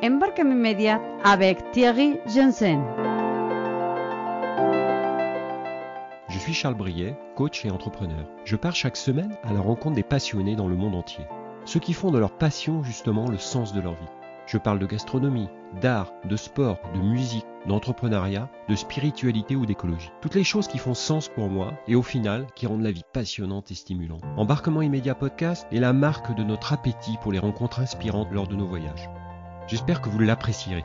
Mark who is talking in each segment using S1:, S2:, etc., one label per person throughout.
S1: Embarquement immédiat avec Thierry Jensen.
S2: Je suis Charles Briet, coach et entrepreneur. Je pars chaque semaine à la rencontre des passionnés dans le monde entier. Ceux qui font de leur passion justement le sens de leur vie. Je parle de gastronomie, d'art, de sport, de musique, d'entrepreneuriat, de spiritualité ou d'écologie. Toutes les choses qui font sens pour moi et au final qui rendent la vie passionnante et stimulante. Embarquement immédiat podcast est la marque de notre appétit pour les rencontres inspirantes lors de nos voyages. J'espère que vous l'apprécierez.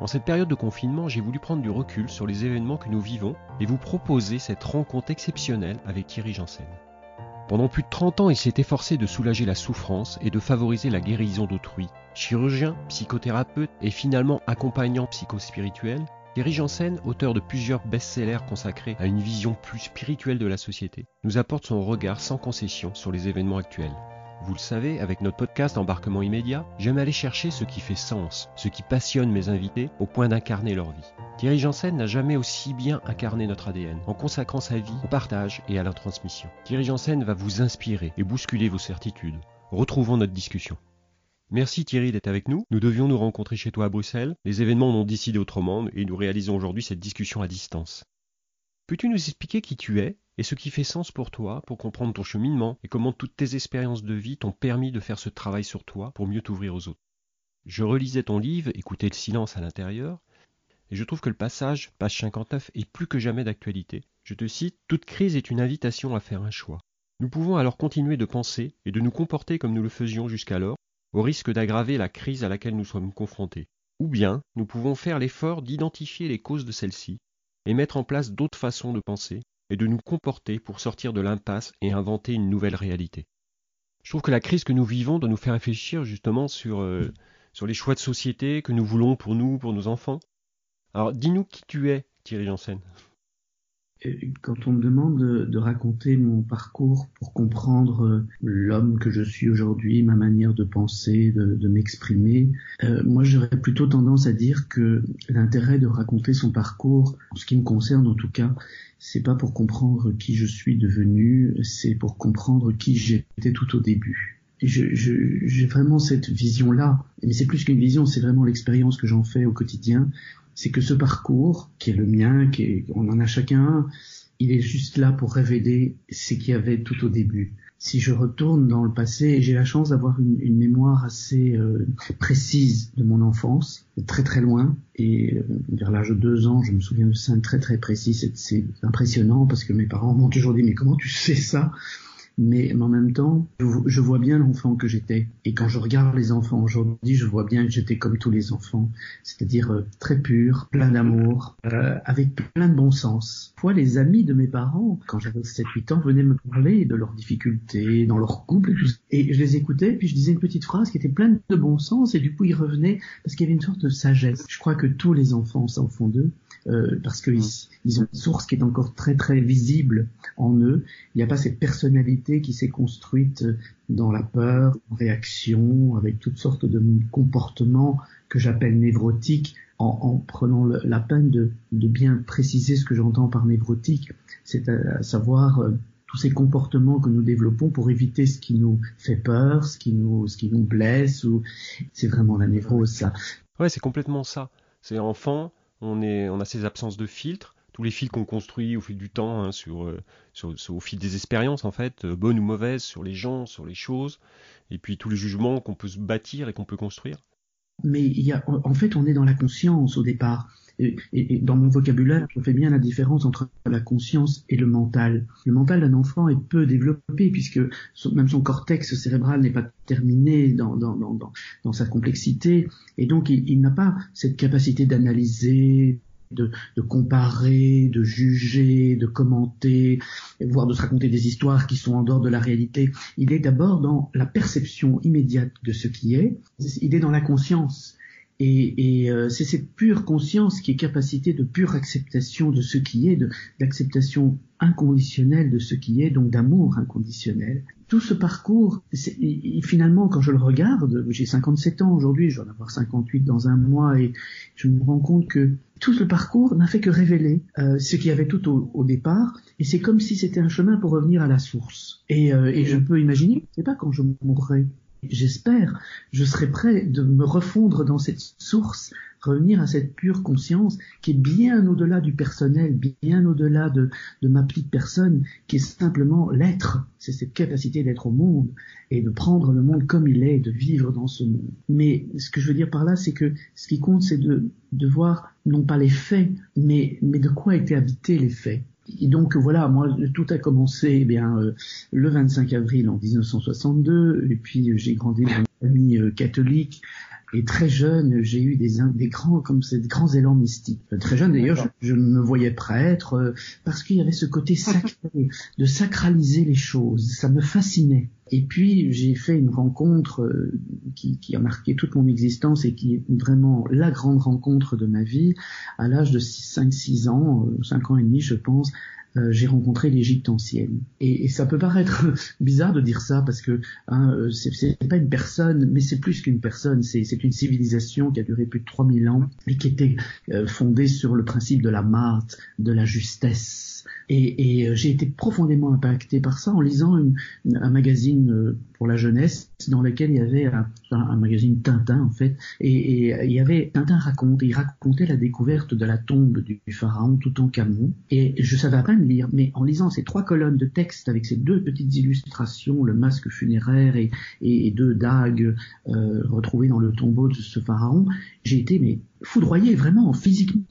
S2: En cette période de confinement, j'ai voulu prendre du recul sur les événements que nous vivons et vous proposer cette rencontre exceptionnelle avec Thierry Janssen. Pendant plus de 30 ans, il s'est efforcé de soulager la souffrance et de favoriser la guérison d'autrui. Chirurgien, psychothérapeute et finalement accompagnant psychospirituel, Thierry Janssen, auteur de plusieurs best-sellers consacrés à une vision plus spirituelle de la société, nous apporte son regard sans concession sur les événements actuels. Vous le savez, avec notre podcast Embarquement immédiat, j'aime aller chercher ce qui fait sens, ce qui passionne mes invités au point d'incarner leur vie. Thierry Janssen n'a jamais aussi bien incarné notre ADN, en consacrant sa vie au partage et à la transmission. Thierry Janssen va vous inspirer et bousculer vos certitudes. Retrouvons notre discussion. Merci Thierry d'être avec nous. Nous devions nous rencontrer chez toi à Bruxelles. Les événements ont décidé autrement et nous réalisons aujourd'hui cette discussion à distance. Peux-tu nous expliquer qui tu es? Et ce qui fait sens pour toi pour comprendre ton cheminement et comment toutes tes expériences de vie t'ont permis de faire ce travail sur toi pour mieux t'ouvrir aux autres. Je relisais ton livre, écoutais le silence à l'intérieur, et je trouve que le passage, page 59, est plus que jamais d'actualité. Je te cite, Toute crise est une invitation à faire un choix. Nous pouvons alors continuer de penser et de nous comporter comme nous le faisions jusqu'alors, au risque d'aggraver la crise à laquelle nous sommes confrontés. Ou bien, nous pouvons faire l'effort d'identifier les causes de celle-ci et mettre en place d'autres façons de penser et de nous comporter pour sortir de l'impasse et inventer une nouvelle réalité. Je trouve que la crise que nous vivons doit nous faire réfléchir justement sur, euh, les choix de société que nous voulons pour nous, pour nos enfants. Alors dis-nous qui tu es, Thierry Janssen.
S3: Quand on me demande de, raconter mon parcours pour comprendre euh, l'homme que je suis aujourd'hui, ma manière de penser, de, de m'exprimer, euh, moi j'aurais plutôt tendance à dire que l'intérêt de raconter son parcours, en ce qui me concerne en tout cas, c'est pas pour comprendre qui je suis devenu, c'est pour comprendre qui j'étais tout au début. J'ai vraiment cette vision-là, mais c'est plus qu'une vision, c'est vraiment l'expérience que j'en fais au quotidien, c'est que ce parcours, qui est le mien, qui est, on en a chacun il est juste là pour révéler ce qu'il y avait tout au début. Si je retourne dans le passé, j'ai la chance d'avoir une, une, mémoire assez euh, précise de mon enfance, très très loin, et euh, vers l'âge de deux ans, je me souviens de scènes très très précises. C'est impressionnant parce que mes parents m'ont toujours dit mais comment tu sais ça? Mais, en même temps, je, vois bien l'enfant que j'étais. Et quand je regarde les enfants aujourd'hui, je vois bien que j'étais comme tous les enfants, c'est-à-dire euh, très pur, plein d'amour, euh, avec plein de bon sens. Fois les amis de mes parents, quand j'avais 7-8 ans, venaient me parler de leurs difficultés, dans leur couple, et je les écoutais, puis je disais une petite phrase qui était pleine de bon sens, et du coup ils revenaient parce qu'il y avait une sorte de sagesse. Je crois que tous les enfants s'en font d'eux, euh, parce qu'ils ils ont une source qui est encore très très visible en eux. Il n'y a pas cette personnalité qui s'est construite dans la peur, en réaction, avec toutes sortes de comportements que j'appelle névrotiques, en, en prenant le, la peine de, de, bien préciser ce que j'entends par névrotique, c'est à, savoir euh, tous ces comportements que nous développons pour éviter ce qui nous fait peur, ce qui nous, ce qui nous blesse, ou c'est vraiment la névrose ça.
S2: Ouais, c'est complètement ça. C'est enfant, on, a ces absences de filtres, tous les fils qu'on construit au fil du temps, hein, euh, sur, au fil des expériences en fait, euh, bonnes ou mauvaises, sur les gens, sur les choses, et puis tous les jugements qu'on peut se bâtir et qu'on peut construire.
S3: Mais y a, en fait, on est dans la conscience au départ. Et, et, et, dans mon vocabulaire, je fais bien la différence entre la conscience et le mental. Le mental d'un enfant est peu développé puisque même son cortex cérébral n'est pas terminé dans, dans, dans, dans, sa complexité et donc il, il n'a pas cette capacité d'analyser, de, de, comparer, de juger, de commenter, voire de se raconter des histoires qui sont en dehors de la réalité. Il est d'abord dans la perception immédiate de ce qui est, il est dans la conscience. Et, et euh, c'est cette pure conscience qui est capacité de pure acceptation de ce qui est, d'acceptation inconditionnelle de ce qui est, donc d'amour inconditionnel. Tout ce parcours, finalement, quand je le regarde, j'ai 57 ans aujourd'hui, je vais en avoir 58 dans un mois, et je me rends compte que tout le parcours n'a fait que révéler euh, ce qu'il y avait tout au, départ, et c'est comme si c'était un chemin pour revenir à la source. Et, euh, et je peux imaginer, je sais pas quand je mourrai, j'espère, je serai prêt de me refondre dans cette source, revenir à cette pure conscience qui est bien au-delà du personnel, bien au-delà de, de ma petite personne, qui est simplement l'être. C'est cette capacité d'être au monde et de prendre le monde comme il est, de vivre dans ce monde. Mais ce que je veux dire par là, c'est que ce qui compte, c'est de, de voir non pas les faits, mais, mais de quoi étaient habités les faits. Et donc voilà, moi tout a commencé eh bien euh, le 25 avril en 1962, et puis j'ai grandi dans une famille euh, catholique et très jeune, j'ai eu des, des grands, comme des grands élans mystiques. Très jeune d'ailleurs, je, me voyais prêtre euh, parce qu'il y avait ce côté sacré, de sacraliser les choses. Ça me fascinait. Et puis j'ai fait une rencontre euh, qui, qui, a marqué toute mon existence et qui est vraiment la grande rencontre de ma vie à l'âge de 5-6 ans, 5 euh, ans et demi je pense, euh, j'ai rencontré l'Égypte ancienne. Et, et, ça peut paraître bizarre de dire ça parce que hein, euh, c'est pas une personne, mais c'est plus qu'une personne. C'est une civilisation qui a duré plus de 3000 ans et qui était euh, fondée sur le principe de la marte, de la justesse et, et euh, j'ai été profondément impacté par ça en lisant une, un magazine pour la jeunesse dans lequel il y avait un, magazine Tintin en fait, et, il y avait Tintin raconte, il racontait la découverte de la tombe du pharaon tout en Toutankhamon, et je savais à peine lire, mais en lisant ces trois colonnes de texte avec ces deux petites illustrations, le masque funéraire et, et deux dagues euh, retrouvées dans le tombeau de ce pharaon, j'ai été mais foudroyé vraiment physiquement.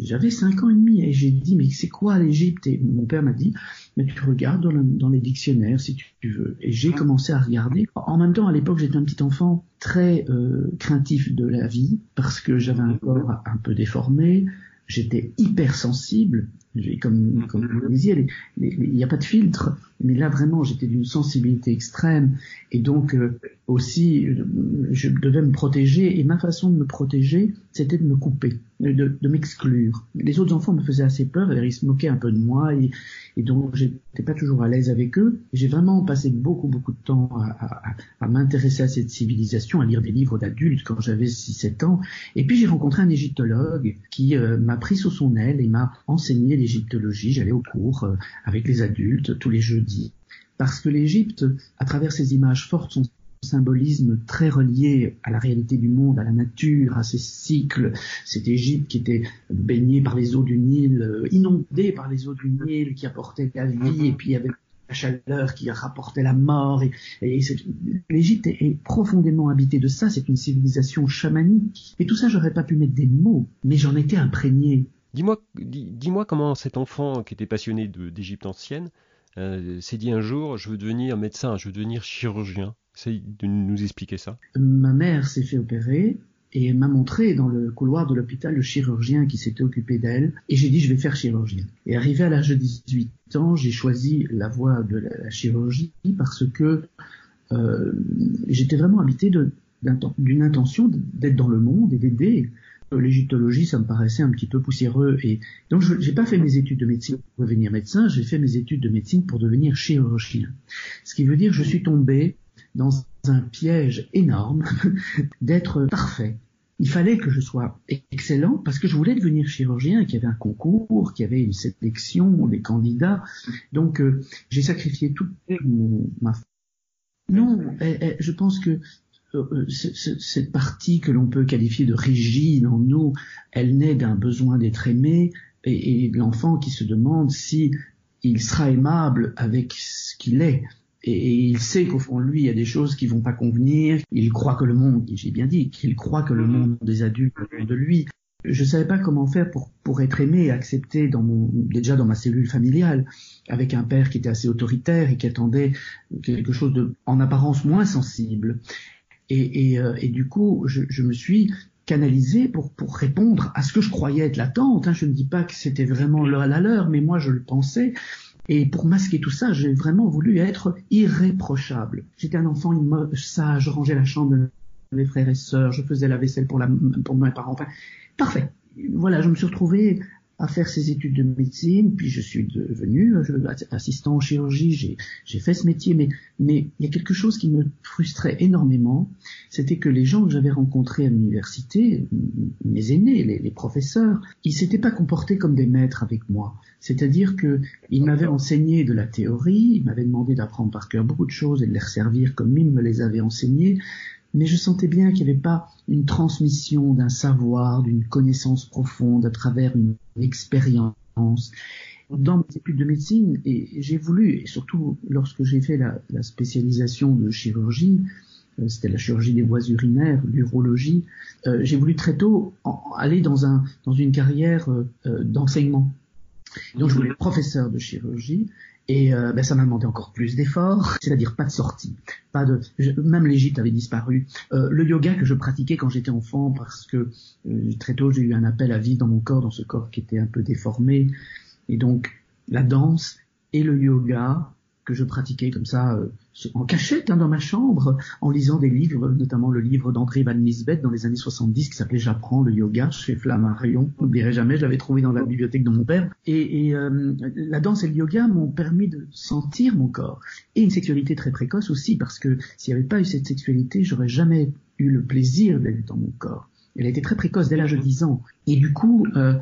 S3: J'avais cinq ans et demi et j'ai dit mais c'est quoi l'Égypte? Et mon père m'a dit mais tu regardes dans, les dictionnaires si tu veux. Et j'ai commencé à regarder. En même temps à l'époque j'étais un petit enfant très euh, craintif de la vie parce que j'avais un corps un peu déformé, j'étais hypersensible comme, comme vous le disiez, il n'y a pas de filtre, mais là vraiment j'étais d'une sensibilité extrême. Et donc euh, aussi je devais me protéger. Et ma façon de me protéger c'était de me couper, de, de m'exclure. Les autres enfants me faisaient assez peur, ils se moquaient un peu de moi. Et, et donc j'étais pas toujours à l'aise avec eux. J'ai vraiment passé beaucoup beaucoup de temps à, à, à m'intéresser à cette civilisation, à lire des livres d'adultes quand j'avais 6-7 ans. Et puis j'ai rencontré un égyptologue qui euh, m'a pris sous son aile et m'a enseigné j'allais au cours euh, avec les adultes tous les jeudis parce que l'Égypte, à travers ses images fortes, son symbolisme très relié à la réalité du monde, à la nature, à ses cycles. Cette Égypte qui était baignée par les eaux du Nil, euh, inondée par les eaux du Nil, qui apportait la vie, et puis avait la chaleur qui rapportait la mort. Et, l'Égypte est, profondément habitée de ça. C'est une civilisation chamanique. Et tout ça, j'aurais pas pu mettre des mots, mais j'en étais imprégné.
S2: Dis-moi, dis-moi comment cet enfant qui était passionné d'Égypte ancienne euh, s'est dit un jour, je veux devenir médecin, je veux devenir chirurgien. Essaye de nous expliquer ça.
S3: Ma mère s'est fait opérer et m'a montré dans le couloir de l'hôpital le chirurgien qui s'était occupé d'elle et j'ai dit je vais faire chirurgien. Et arrivé à l'âge de 18 ans, j'ai choisi la voie de la, chirurgie parce que euh, j'étais vraiment habité d'une intention d'être dans le monde et d'aider. L'égyptologie, ça me paraissait un petit peu poussiéreux et donc je n'ai pas fait mes études de médecine pour devenir médecin, j'ai fait mes études de médecine pour devenir chirurgien. Ce qui veut dire je suis tombé dans un piège énorme d'être parfait. Il fallait que je sois excellent parce que je voulais devenir chirurgien, qu'il y avait un concours, qu'il y avait une sélection des candidats. Donc euh, j'ai sacrifié toute ma... Non, eh, eh, je pense que euh, euh, cette partie que l'on peut qualifier de rigide en nous, elle naît d'un besoin d'être aimé et, et l'enfant qui se demande si il sera aimable avec ce qu'il est et, il sait qu'au fond de lui, il y a des choses qui vont pas convenir. Il croit que le monde, j'ai bien dit, qu'il croit que le mm-hmm. monde des adultes de lui. Je savais pas comment faire pour, pour être aimé et accepté dans mon, déjà dans ma cellule familiale, avec un père qui était assez autoritaire et qui attendait quelque chose de, en apparence moins sensible. Et, et, euh, et du coup, je, je, me suis canalisé pour, pour répondre à ce que je croyais être l'attente. Hein. Je ne dis pas que c'était vraiment la leur, mais moi je le pensais. Et pour masquer tout ça, j'ai vraiment voulu être irréprochable. J'étais un enfant sage, je rangeais la chambre de mes frères et sœurs, je faisais la vaisselle pour, la, pour mes parents. Enfin, parfait. Voilà, je me suis retrouvé à faire ces études de médecine, puis je suis devenu assistant en chirurgie, j'ai fait ce métier, mais, mais il y a quelque chose qui me frustrait énormément, c'était que les gens que j'avais rencontrés à l'université, mes aînés, les, les professeurs, ils s'étaient pas comportés comme des maîtres avec moi. C'est-à-dire que ils m'avaient enseigné de la théorie, ils m'avaient demandé d'apprendre par cœur beaucoup de choses et de les resservir comme ils me les avaient enseignées, mais je sentais bien qu'il n'y avait pas une transmission d'un savoir, d'une connaissance profonde à travers une expérience. Dans mes études de médecine, et j'ai voulu, et surtout lorsque j'ai fait la, spécialisation de chirurgie, euh, c'était la chirurgie des voies urinaires, l'urologie, euh, j'ai voulu très tôt aller dans, un, dans une carrière euh, d'enseignement. Donc je voulais être professeur de chirurgie et euh, ben, ça m'a demandé encore plus d'efforts, c'est-à-dire pas de sortie, pas de, même l'Égypte avait disparu. Euh, le yoga que je pratiquais quand j'étais enfant, parce que euh, très tôt j'ai eu un appel à vie dans mon corps, dans ce corps qui était un peu déformé, et donc la danse et le yoga que je pratiquais comme ça euh, en cachette hein, dans ma chambre, en lisant des livres, notamment le livre d'André Van Nisbet dans les années 70 qui s'appelait J'apprends le yoga chez Flammarion. N'oublierai jamais, je l'avais trouvé dans la bibliothèque de mon père. Et, et euh, la danse et le yoga m'ont permis de sentir mon corps. Et une sexualité très précoce aussi, parce que s'il n'y avait pas eu cette sexualité, j'aurais jamais eu le plaisir d'être dans mon corps. Elle a été très précoce dès l'âge de 10 ans. Et du coup, euh,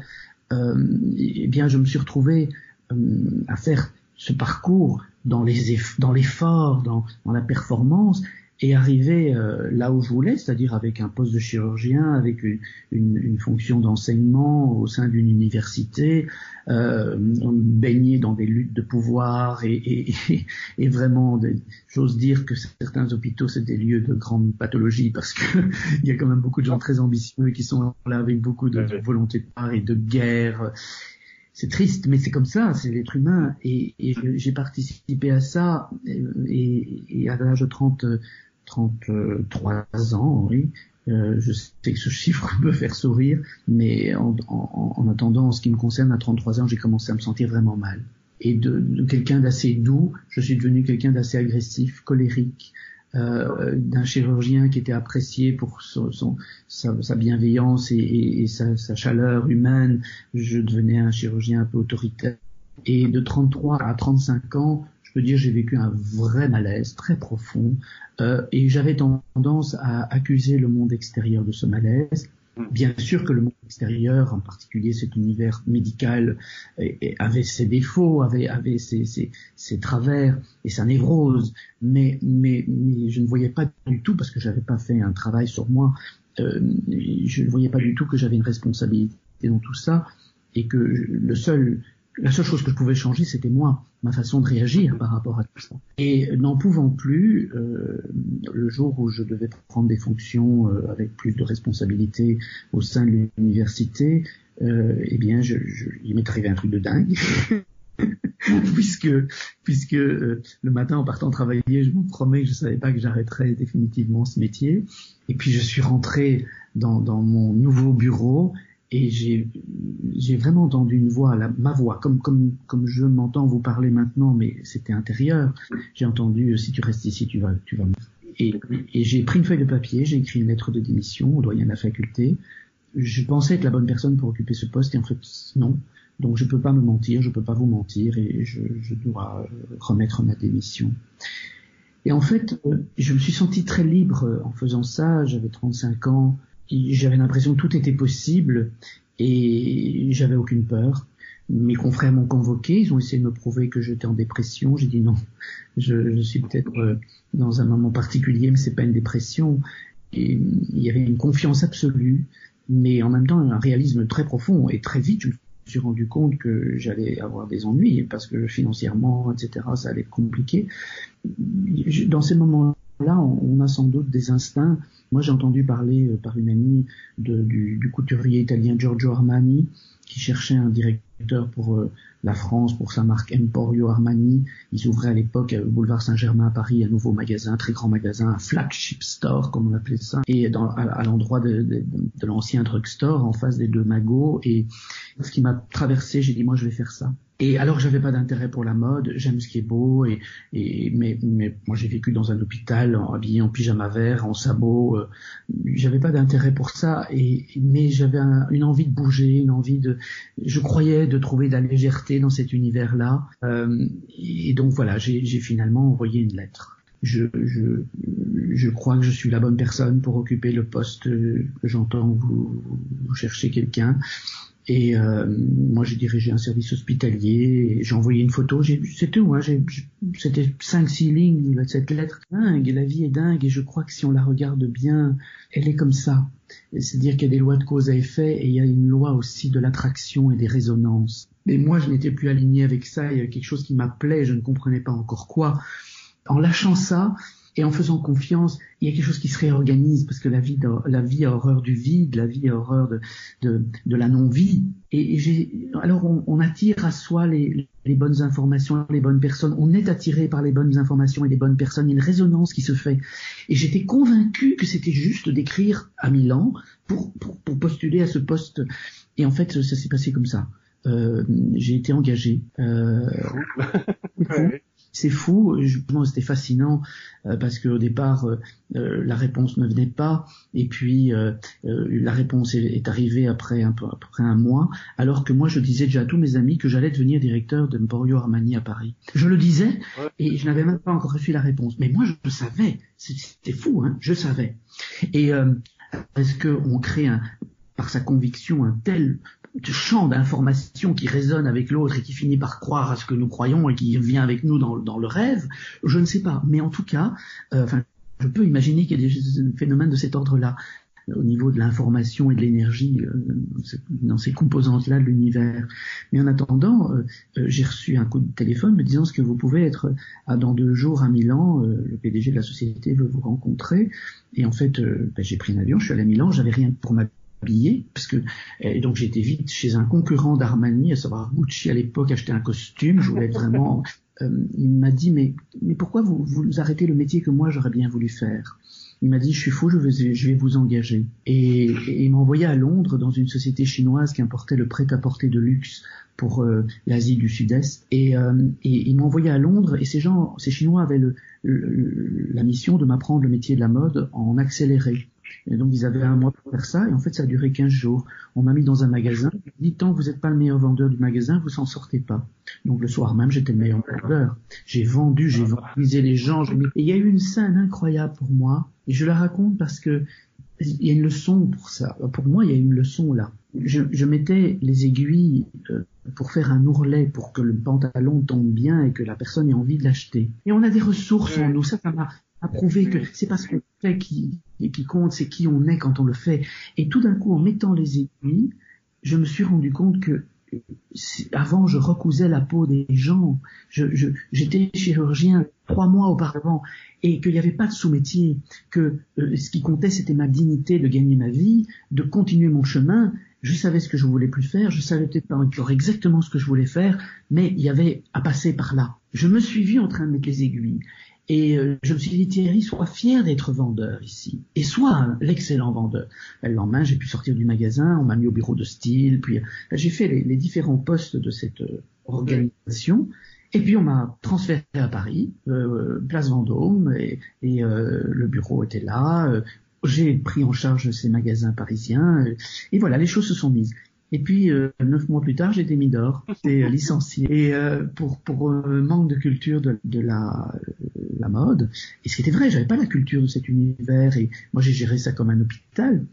S3: euh, eh bien, je me suis retrouvé à faire ce parcours dans les dans l'effort, dans, dans, la performance, et arriver euh, là où je voulais, c'est-à-dire avec un poste de chirurgien, avec une, une, une fonction d'enseignement au sein d'une université, euh, baigner dans des luttes de pouvoir et, et, et vraiment, j'ose dire que certains hôpitaux c'est des lieux de grande pathologie parce que il y a quand même beaucoup de gens très ambitieux qui sont là avec beaucoup de volonté de part et de guerre c'est triste, mais c'est comme ça, c'est l'être humain. Et, j'ai participé à ça, et, à l'âge de 30, 33 ans, oui. Euh, je sais que ce chiffre peut faire sourire, mais en, en, attendant, en ce qui me concerne, à 33 ans, j'ai commencé à me sentir vraiment mal. Et de, de quelqu'un d'assez doux, je suis devenu quelqu'un d'assez agressif, colérique, euh, d'un chirurgien qui était apprécié pour son, sa, bienveillance et, sa, chaleur humaine. Je devenais un chirurgien un peu autoritaire. Et de 33 à 35 ans, je peux dire j'ai vécu un vrai malaise très profond euh, et j'avais tendance à accuser le monde extérieur de ce malaise Bien sûr que le monde extérieur, en particulier cet univers médical, avait ses défauts, avait, ses, travers et sa névrose, mais, mais, mais, je ne voyais pas du tout, parce que j'avais pas fait un travail sur moi, euh, je ne voyais pas du tout que j'avais une responsabilité dans tout ça, et que le seul la seule chose que je pouvais changer, c'était moi, ma façon de réagir par rapport à tout ça. Et n'en pouvant plus, euh, le jour où je devais prendre des fonctions euh, avec plus de responsabilités au sein de l'université, euh, eh bien, je, je, il m'est arrivé un truc de dingue. puisque puisque euh, le matin en partant travailler, je me promets que je savais pas que j'arrêterais définitivement ce métier. Et puis je suis rentré dans, dans mon nouveau bureau et j'ai vraiment entendu une voix, ma voix, comme je m'entends vous parler maintenant, mais c'était intérieur. J'ai entendu si tu restes ici, tu vas tu. Et, j'ai pris une feuille de papier, j'ai écrit une lettre de démission au doyen de la faculté. Je pensais être la bonne personne pour occuper ce poste et en fait non. Donc je peux pas me mentir, je peux pas vous mentir et je, je dois remettre ma démission. Et en fait, euh, je me suis senti très libre en faisant ça. J'avais 35 ans j'avais l'impression que tout était possible et j'avais aucune peur. Mes confrères m'ont convoqué, ils ont essayé de me prouver que j'étais en dépression. J'ai dit non, je, suis peut-être euh, dans un moment particulier, mais c'est pas une dépression. Et il y avait une confiance absolue, mais en même temps un réalisme très profond. Et très vite, je me suis rendu compte que j'allais avoir des ennuis parce que financièrement, etc., ça allait être compliqué. Dans ces moments-là, on a sans doute des instincts moi, j'ai entendu parler euh, par une amie du, couturier italien Giorgio Armani qui cherchait un directeur pour euh, la France, pour sa marque Emporio Armani. Ils ouvraient à l'époque au boulevard Saint-Germain à Paris un nouveau magasin, un très grand magasin, un flagship store comme on appelait ça, et dans, à, l'endroit de, de, l'ancien drugstore en face des deux magots. Et ce qui m'a traversé, j'ai dit moi je vais faire ça. Et alors j'avais pas d'intérêt pour la mode, j'aime ce qui est beau et, et mais, mais moi j'ai vécu dans un hôpital en, habillé en pyjama vert, en sabot, euh, j'avais pas d'intérêt pour ça et mais j'avais une envie de bouger, une envie de je croyais de trouver de la légèreté dans cet univers-là euh, et donc voilà, j'ai finalement envoyé une lettre. Je, je, je crois que je suis la bonne personne pour occuper le poste que j'entends vous, vous quelqu'un. Et euh, moi, j'ai dirigé un service hospitalier. J'ai envoyé une photo. C'est tout. Hein, C'était cinq, six lignes. Cette lettre dingue. La vie est dingue. Et je crois que si on la regarde bien, elle est comme ça. C'est-à-dire qu'il y a des lois de cause à effet et il y a une loi aussi de l'attraction et des résonances. Mais moi, je n'étais plus aligné avec ça. Il y a quelque chose qui m'appelait. Je ne comprenais pas encore quoi. En lâchant ça, et en faisant confiance, il y a quelque chose qui se réorganise parce que la vie, la vie a horreur du vide, la vie a horreur de, de, de la non-vie. Et, j'ai, alors on, on, attire à soi les, les, bonnes informations, les bonnes personnes. On est attiré par les bonnes informations et les bonnes personnes. Il y a une résonance qui se fait. Et j'étais convaincu que c'était juste d'écrire à Milan pour, pour, pour postuler à ce poste. Et en fait, ça s'est passé comme ça. Euh, j'ai été engagé. Euh, c'est fou. c'était fascinant euh, parce qu'au départ, euh, euh, la réponse ne venait pas, et puis la réponse est, arrivée après un, peu, après un mois, alors que moi, je disais déjà à tous mes amis que j'allais devenir directeur de Emporio Armani à Paris. Je le disais, et je n'avais même pas encore reçu la réponse. Mais moi, je savais. C'était fou, hein je savais. Et est-ce qu'on crée un, par sa conviction un tel champ d'informations qui résonne avec l'autre et qui finit par croire à ce que nous croyons et qui vient avec nous dans, dans le rêve, je ne sais pas. Mais en tout cas, euh, enfin, je peux imaginer qu'il y a des phénomènes de cet ordre-là au niveau de l'information et de l'énergie euh, dans ces composantes-là de l'univers. Mais en attendant, euh, j'ai reçu un coup de téléphone me disant ce que vous pouvez être à dans deux jours à Milan, le PDG de la société veut vous rencontrer. Et en fait, ben, j'ai pris un avion, je suis allé à Milan, j'avais rien pour ma parce que et donc j'étais vite chez un concurrent d'Armani, à savoir Gucci à l'époque, acheter un costume. Je voulais être vraiment. Euh, il m'a dit mais mais pourquoi vous vous arrêtez le métier que moi j'aurais bien voulu faire? Il m'a dit je suis fou, je vais, je vais vous engager. Et, et il m'a envoyé à Londres dans une société chinoise qui importait le prêt-à-porter de luxe pour euh, l'Asie du Sud-Est. Et, euh, et il m'a envoyé à Londres et ces gens, ces Chinois avaient le, la mission de m'apprendre le métier de la mode en accéléré. Et donc ils avaient un mois pour faire ça, et en fait ça a duré 15 jours. On m'a mis dans un magasin, dit tant que vous n'êtes pas le meilleur vendeur du magasin, vous s'en sortez pas. Donc le soir même, j'étais le meilleur vendeur. J'ai vendu, j'ai vendu les gens. Et il y a eu une scène incroyable pour moi, et je la raconte parce que il y a une leçon pour ça. Pour moi, il y a une leçon là. Je, je mettais les aiguilles euh, pour faire un ourlet pour que le pantalon tombe bien et que la personne ait envie de l'acheter. Et on a des ressources en nous. Ça, ça m'a prouvé que c'est parce qu'on fait qui, qui compte, c'est qui on est quand on le fait. Et tout d'un coup, en mettant les aiguilles, je me suis rendu compte que avant, je recousais la peau des gens. J'étais chirurgien trois mois auparavant et qu'il n'y avait pas de sous-métier, que euh, ce qui comptait, c'était ma dignité de gagner ma vie, de continuer mon chemin. Je savais ce que je voulais plus faire, je savais peut-être pas encore exactement ce que je voulais faire, mais il y avait à passer par là. Je me suis vu en train de mettre les aiguilles. Et euh, je me suis dit, Thierry, sois fier d'être vendeur ici. Et sois l'excellent vendeur. Ben, le lendemain, j'ai pu sortir du magasin, on m'a mis au bureau de style, puis ben, j'ai fait les, différents postes de cette euh, organisation. Et puis on m'a transféré à Paris, euh, place Vendôme, et, et le bureau était là. j'ai pris en charge ces magasins parisiens, et voilà, les choses se sont mises. Et puis, euh, neuf mois plus tard, été mis dehors, j'étais euh, licencié. Et euh, pour, pour manque de culture de, de la, la mode, et ce qui était vrai, j'avais pas la culture de cet univers, et moi j'ai géré ça comme un hôpital.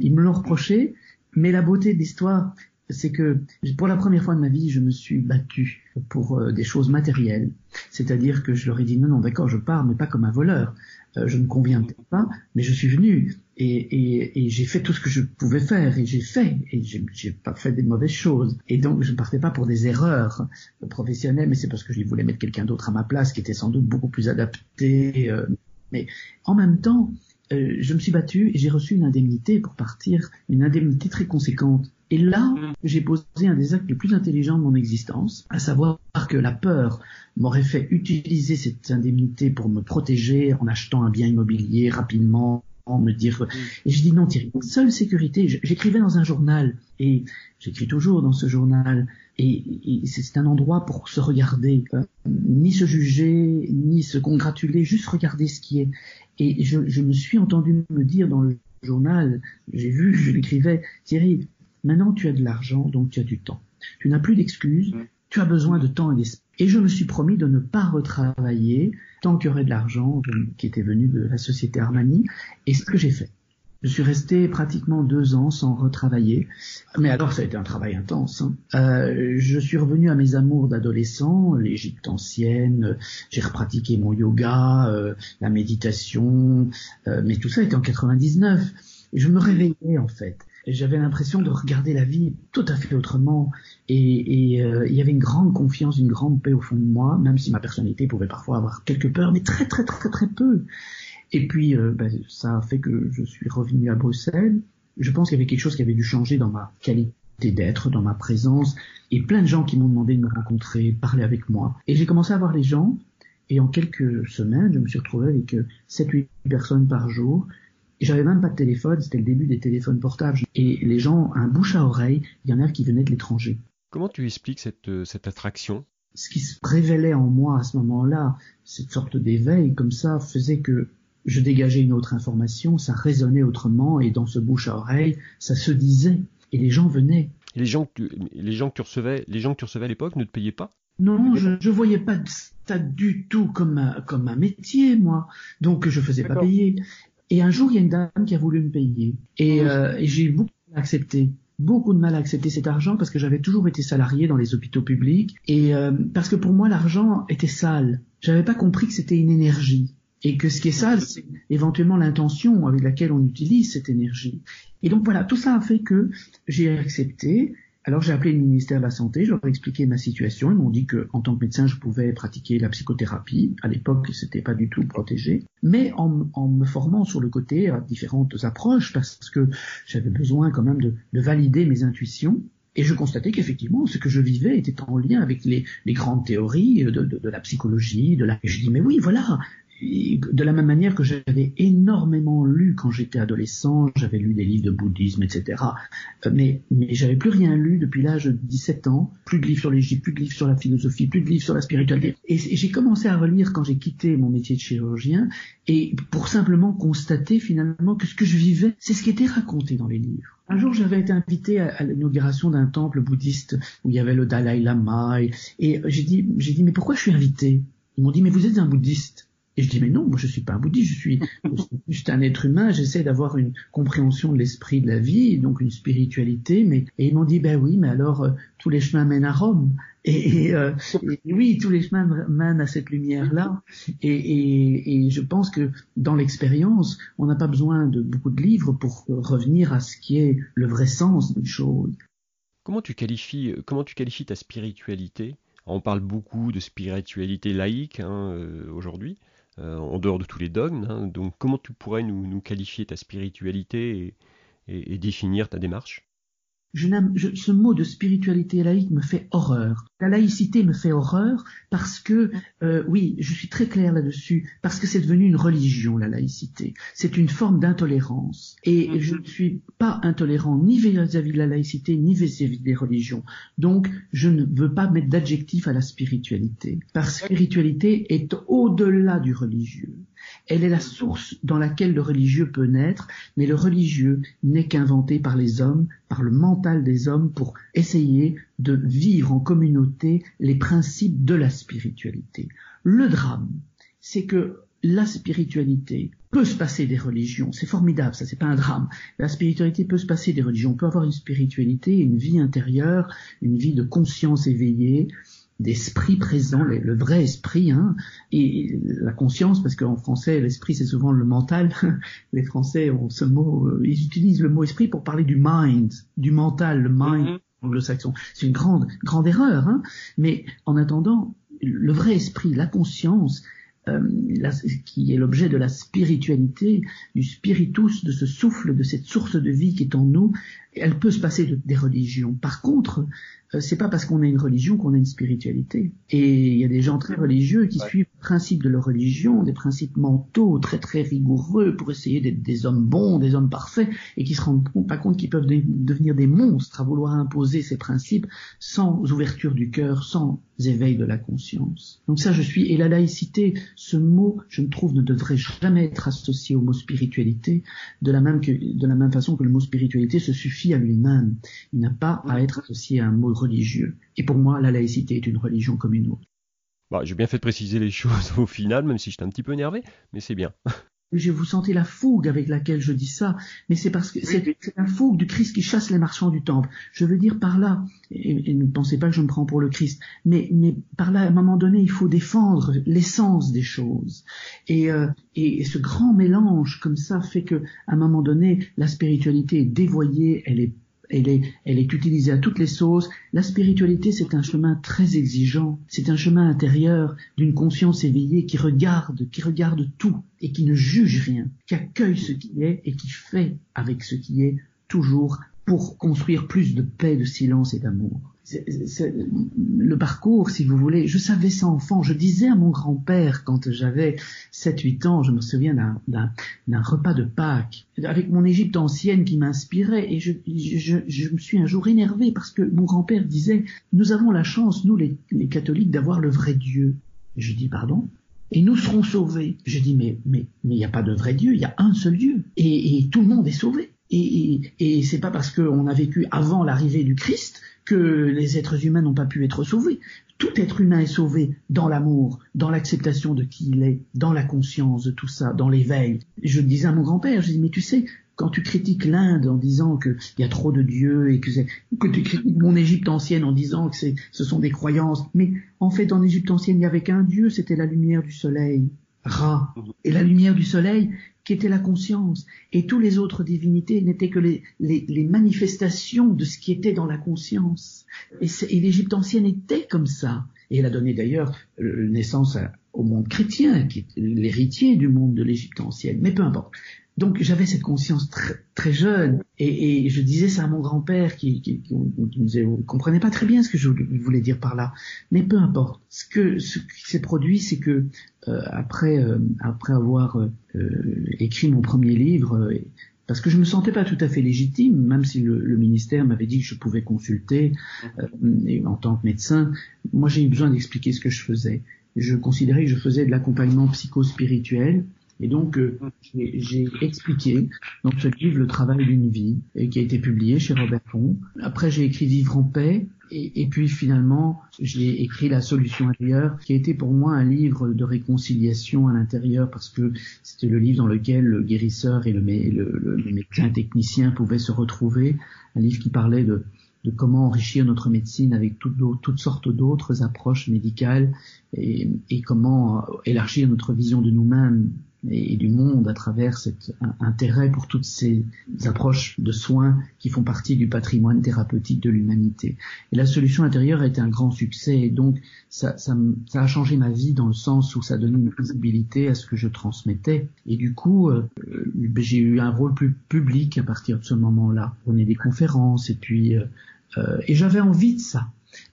S3: ils me l'ont reproché, mais la beauté de l'histoire, c'est que pour la première fois de ma vie, je me suis battu pour des choses matérielles. C'est-à-dire que je leur ai dit non, non, d'accord, je pars, mais pas comme un voleur. je ne conviens pas, mais je suis venu et, et, et j'ai fait tout ce que je pouvais faire et j'ai fait et j'ai pas fait des mauvaises choses. Et donc je ne partais pas pour des erreurs professionnelles mais c'est parce que je voulais mettre quelqu'un d'autre à ma place qui était sans doute beaucoup plus adapté euh, mais en même temps euh, je me suis battu et j'ai reçu une indemnité pour partir une indemnité très conséquente. Et là mm. j'ai posé un des actes les plus intelligents de mon existence à savoir que la peur m'aurait fait utiliser cette indemnité pour me protéger en achetant un bien immobilier rapidement me dire. Et je dis non, Thierry, seule sécurité. J'écrivais dans un journal et j'écris toujours dans ce journal. Et, c'est un endroit pour se regarder, euh, ni se juger, ni se congratuler, juste regarder ce qui est. Et je, je me suis entendu me dire dans le journal, j'ai vu, je l'écrivais, Thierry, maintenant tu as de l'argent, donc tu as du temps. Tu n'as plus d'excuses, tu as besoin de temps et d'espace. Et je me suis promis de ne pas retravailler tant qu'il y aurait de l'argent qui était venu de la société Armani. Et ce que j'ai fait. Je suis resté pratiquement deux ans sans retravailler. Mais alors, ça a été un travail intense. Hein. Euh, je suis revenu à mes amours d'adolescent, l'Égypte ancienne. J'ai repratiqué mon yoga, euh, la méditation. Euh, mais tout ça était en 99. Et je me réveillais en fait j'avais l'impression de regarder la vie tout à fait autrement et, euh, il y avait une grande confiance, une grande paix au fond de moi, même si ma personnalité pouvait parfois avoir quelques peurs, mais très très très très peu. Et puis euh, ben, ça a fait que je suis revenu à Bruxelles. Je pense qu'il y avait quelque chose qui avait dû changer dans ma qualité d'être, dans ma présence, et plein de gens qui m'ont demandé de me rencontrer, parler avec moi. Et j'ai commencé à voir les gens, et en quelques semaines, je me suis retrouvé avec 7-8 euh, personnes par jour, j'avais même pas de téléphone, c'était le début des téléphones portables. Et les gens, un bouche à oreille, il y en a qui venaient de l'étranger.
S2: Comment tu expliques cette, euh, cette attraction?
S3: Ce qui se révélait en moi à ce moment-là, cette sorte d'éveil comme ça, faisait que je dégageais une autre information, ça résonnait autrement, et dans ce bouche à oreille, ça se disait, et les gens venaient.
S2: les gens que tu, les gens que tu recevais, les gens que tu recevais à l'époque ne te payaient pas?
S3: Non, je, je voyais pas ça du tout comme un, comme un métier, moi. Donc, je faisais pas payer. Et un jour, il y a une dame qui a voulu me payer. Et, euh, et j'ai eu beaucoup de mal à accepter beaucoup de mal à accepter cet argent parce que j'avais toujours été salarié dans les hôpitaux publics et euh, parce que pour moi l'argent était sale. J'avais pas compris que c'était une énergie et que ce qui est sale c'est éventuellement l'intention avec laquelle on utilise cette énergie. Et donc voilà, tout ça a fait que j'ai accepté alors j'ai appelé le ministère de la Santé, je leur ai expliqué ma situation. Ils m'ont dit que en tant que médecin, je pouvais pratiquer la psychothérapie. À l'époque, c'était pas du tout protégé, mais en, me formant sur le côté à différentes approches, parce que j'avais besoin quand même de, de valider mes intuitions. Et je constatais qu'effectivement, ce que je vivais était en lien avec les, grandes théories de, de, de, la psychologie. De la... Et je dis mais oui, voilà, de la même manière que j'avais énormément lu quand j'étais adolescent, j'avais lu des livres de bouddhisme, etc. Euh, mais, mais j'avais plus rien lu depuis l'âge de 17 ans, plus de livres sur l'Égypte, plus de livres sur la philosophie, plus de livres sur la spiritualité. Et, j'ai commencé à relire quand j'ai quitté mon métier de chirurgien, et pour simplement constater finalement que ce que je vivais, c'est ce qui était raconté dans les livres. Un jour, j'avais été invité à, l'inauguration d'un temple bouddhiste où il y avait le Dalai Lama, et, et j'ai dit, j'ai dit, mais pourquoi je suis invité? Ils m'ont dit, mais vous êtes un bouddhiste. Et je dis, mais non, moi je suis pas un bouddhiste, je suis juste un être humain, j'essaie d'avoir une compréhension de l'esprit de la vie, donc une spiritualité, mais, et ils m'ont dit, ben oui, mais alors, euh, tous les chemins mènent à Rome. Et, euh, oui, tous les chemins mènent à cette lumière-là. Et, et, je pense que dans l'expérience, on n'a pas besoin de beaucoup de livres pour revenir à ce qui est le vrai sens d'une chose.
S2: Comment tu qualifies, comment tu qualifies ta spiritualité? On parle beaucoup de spiritualité laïque hein, euh, aujourd'hui. Euh, en dehors de tous les dogmes. Hein. Donc comment tu pourrais nous, qualifier ta spiritualité et définir ta démarche?
S3: Je, ce mot de spiritualité laïque me fait horreur. La laïcité me fait horreur parce que, euh, oui, je suis très clair là-dessus, parce que c'est devenu une religion, la laïcité. C'est une forme d'intolérance. Et mhm. je ne suis pas intolérant ni vis-à-vis de la laïcité, ni vis-à-vis des religions. Donc, je ne veux pas mettre d'adjectif à la spiritualité. Parce que spiritualité est au-delà du religieux. Elle est la source dans laquelle le religieux peut naître, mais le religieux n'est qu'inventé par les hommes, par le mental des hommes pour essayer de vivre en communauté les principes de la spiritualité. Le drame, c'est que la spiritualité peut se passer des religions, c'est formidable, ça c'est pas un drame. La spiritualité peut se passer des religions, on peut avoir une spiritualité, une vie intérieure, une vie de conscience éveillée, d'esprit présent, le, vrai esprit, hein, et la conscience, parce qu'en français, l'esprit, c'est souvent le mental. Les Français ont ce mot, euh, ils utilisent le mot esprit pour parler du mind, du mental, le mind mm-hmm. Anglo-saxon. C'est une grande, grande erreur, hein, mais en attendant, le vrai esprit, la conscience, euh, qui est l'objet de la spiritualité, du spiritus, de ce souffle, de cette source de vie qui est en nous, elle peut se passer de, des religions. Par contre, c'est pas parce qu'on a une religion qu'on a une spiritualité. Et il y a des gens très religieux qui suivent les principes de leur religion, des principes mentaux très très rigoureux pour essayer d'être des hommes bons, des hommes parfaits, et qui se rendent pas compte qu'ils peuvent devenir des monstres à vouloir imposer ces principes sans ouverture du cœur, sans éveil de la conscience. Donc ça, je suis, et la laïcité, ce mot, je ne trouve, ne devrait jamais être associé au mot spiritualité, de la même que, de la même façon que le mot spiritualité se suffit à lui-même. Il n'a pas à être associé à un mot religieux. Et pour moi, la laïcité est une religion comme une autre.
S2: Bah, j'ai bien fait de préciser les choses au final, même si j'étais un petit peu énervé, mais c'est bien.
S3: je vous sentez la fougue avec laquelle je dis ça, mais c'est parce que c'est la fougue du Christ qui chasse les marchands du temple. Je veux dire par là, et, ne pensez pas que je me prends pour le Christ, mais, mais par là, à un moment donné, il faut défendre l'essence des choses. Et, euh, et ce grand mélange comme ça fait que, à un moment donné, la spiritualité est dévoyée, elle est elle est, utilisée à toutes les sauces. La spiritualité, c'est un chemin très exigeant. C'est un chemin intérieur d'une conscience éveillée qui regarde, qui regarde tout et qui ne juge rien, qui accueille ce qui est et qui fait avec ce qui est toujours pour construire plus de paix, de silence et d'amour le parcours, si vous voulez. Je savais ça enfant. Je disais à mon grand-père quand j'avais 7-8 ans, je me souviens d'un repas de Pâques, avec mon Égypte ancienne qui m'inspirait, et je, me suis un jour énervé parce que mon grand-père disait, nous avons la chance, nous les, catholiques, d'avoir le vrai Dieu. je dis, pardon? Et nous serons sauvés. Je dis, mais mais mais il n'y a pas de vrai Dieu, il y a un seul Dieu, et tout le monde est sauvé. Et, c'est pas parce qu'on a vécu avant l'arrivée du Christ que les êtres humains n'ont pas pu être sauvés. Tout être humain est sauvé dans l'amour, dans l'acceptation de qui il est, dans la conscience de tout ça, dans l'éveil. Je disais à mon grand-père, je dis, mais tu sais, quand tu critiques l'Inde en disant qu'il y a trop de dieux et que, que tu critiques mon Égypte ancienne en disant que ce sont des croyances, mais en fait en Égypte ancienne il n'y avait qu'un dieu, c'était la lumière du soleil. Ra. Et la lumière du soleil, qui était la conscience. Et toutes les autres divinités n'étaient que les, les, manifestations de ce qui était dans la conscience. Et, et l'Égypte ancienne était comme ça. Et elle a donné d'ailleurs euh, naissance au monde chrétien, qui est l'héritier du monde de l'Égypte ancienne. Mais peu importe. Donc j'avais cette conscience très, jeune et, et, je disais ça à mon grand-père qui, qui, qui, qui, comprenait pas très bien ce que je voulais dire par là. Mais peu importe. Ce, que, ce qui s'est produit, c'est que euh, après, euh, après avoir euh, écrit mon premier livre, parce que je me sentais pas tout à fait légitime, même si le, le ministère m'avait dit que je pouvais consulter et en tant que médecin, moi j'ai eu besoin d'expliquer ce que je faisais. Je considérais que je faisais de l'accompagnement psychospirituel et donc, euh, j'ai expliqué dans ce livre le travail d'une vie, et qui a été publié chez Robert Pont. Après, j'ai écrit Vivre en paix, et, et, puis finalement, j'ai écrit La solution intérieure, qui a été pour moi un livre de réconciliation à l'intérieur, parce que c'était le livre dans lequel le guérisseur et le, le, le médecin technicien pouvaient se retrouver, un livre qui parlait de, de comment enrichir notre médecine avec toutes sortes d'autres approches médicales et, et, comment élargir notre vision de nous-mêmes et, du monde à travers cet intérêt pour toutes ces approches de soins qui font partie du patrimoine thérapeutique de l'humanité. Et la solution intérieure a été un grand succès et donc ça, ça, ça, a changé ma vie dans le sens où ça donnait une visibilité à ce que je transmettais. Et du coup, euh, j'ai eu un rôle plus public à partir de ce moment-là. On est des conférences et puis euh, euh, et j'avais envie de ça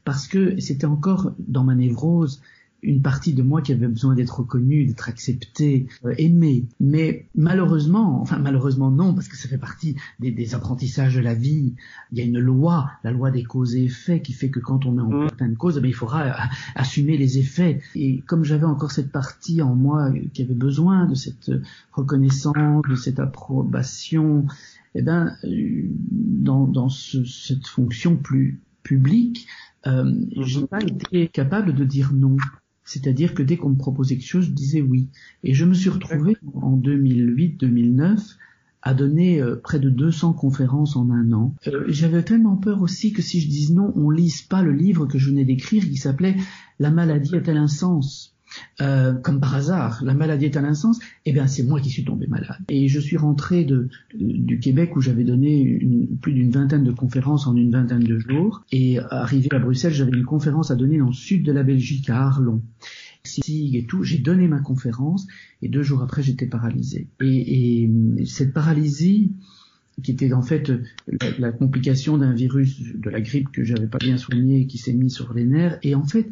S3: parce que c'était encore dans ma névrose une partie de moi qui avait besoin d'être reconnue, d'être acceptée, euh, aimée. Mais malheureusement, enfin malheureusement non, parce que ça fait partie des, des, apprentissages de la vie. Il y a une loi, la loi des causes et effets, qui fait que quand on est en certaines causes, eh il faudra euh, assumer les effets. Et comme j'avais encore cette partie en moi qui avait besoin de cette reconnaissance, de cette approbation, eh ben, euh, dans, dans ce, cette fonction plus publique, euh, j'ai pas été capable de dire non. C'est-à-dire que dès qu'on me proposait quelque chose, je disais oui. Et je me suis retrouvé en 2008-2009 à donner euh, près de 200 conférences en un an. Euh, j'avais tellement peur aussi que si je dise non, on lise pas le livre que je venais d'écrire qui s'appelait La maladie a-t-elle un sens? Euh, comme par hasard, la maladie est à l'insens, eh bien c'est moi qui suis tombé malade. Et je suis rentré de, du Québec où j'avais donné plus d'une vingtaine de conférences en une vingtaine de jours. Et arrivé à Bruxelles, j'avais une conférence à donner dans le sud de la Belgique, à Arlon. Et tout, j'ai donné ma conférence et deux jours après j'étais paralysé. Et, et cette paralysie qui était en fait la, complication d'un virus de la grippe que j'avais pas bien soigné et qui s'est mis sur les nerfs. Et en fait,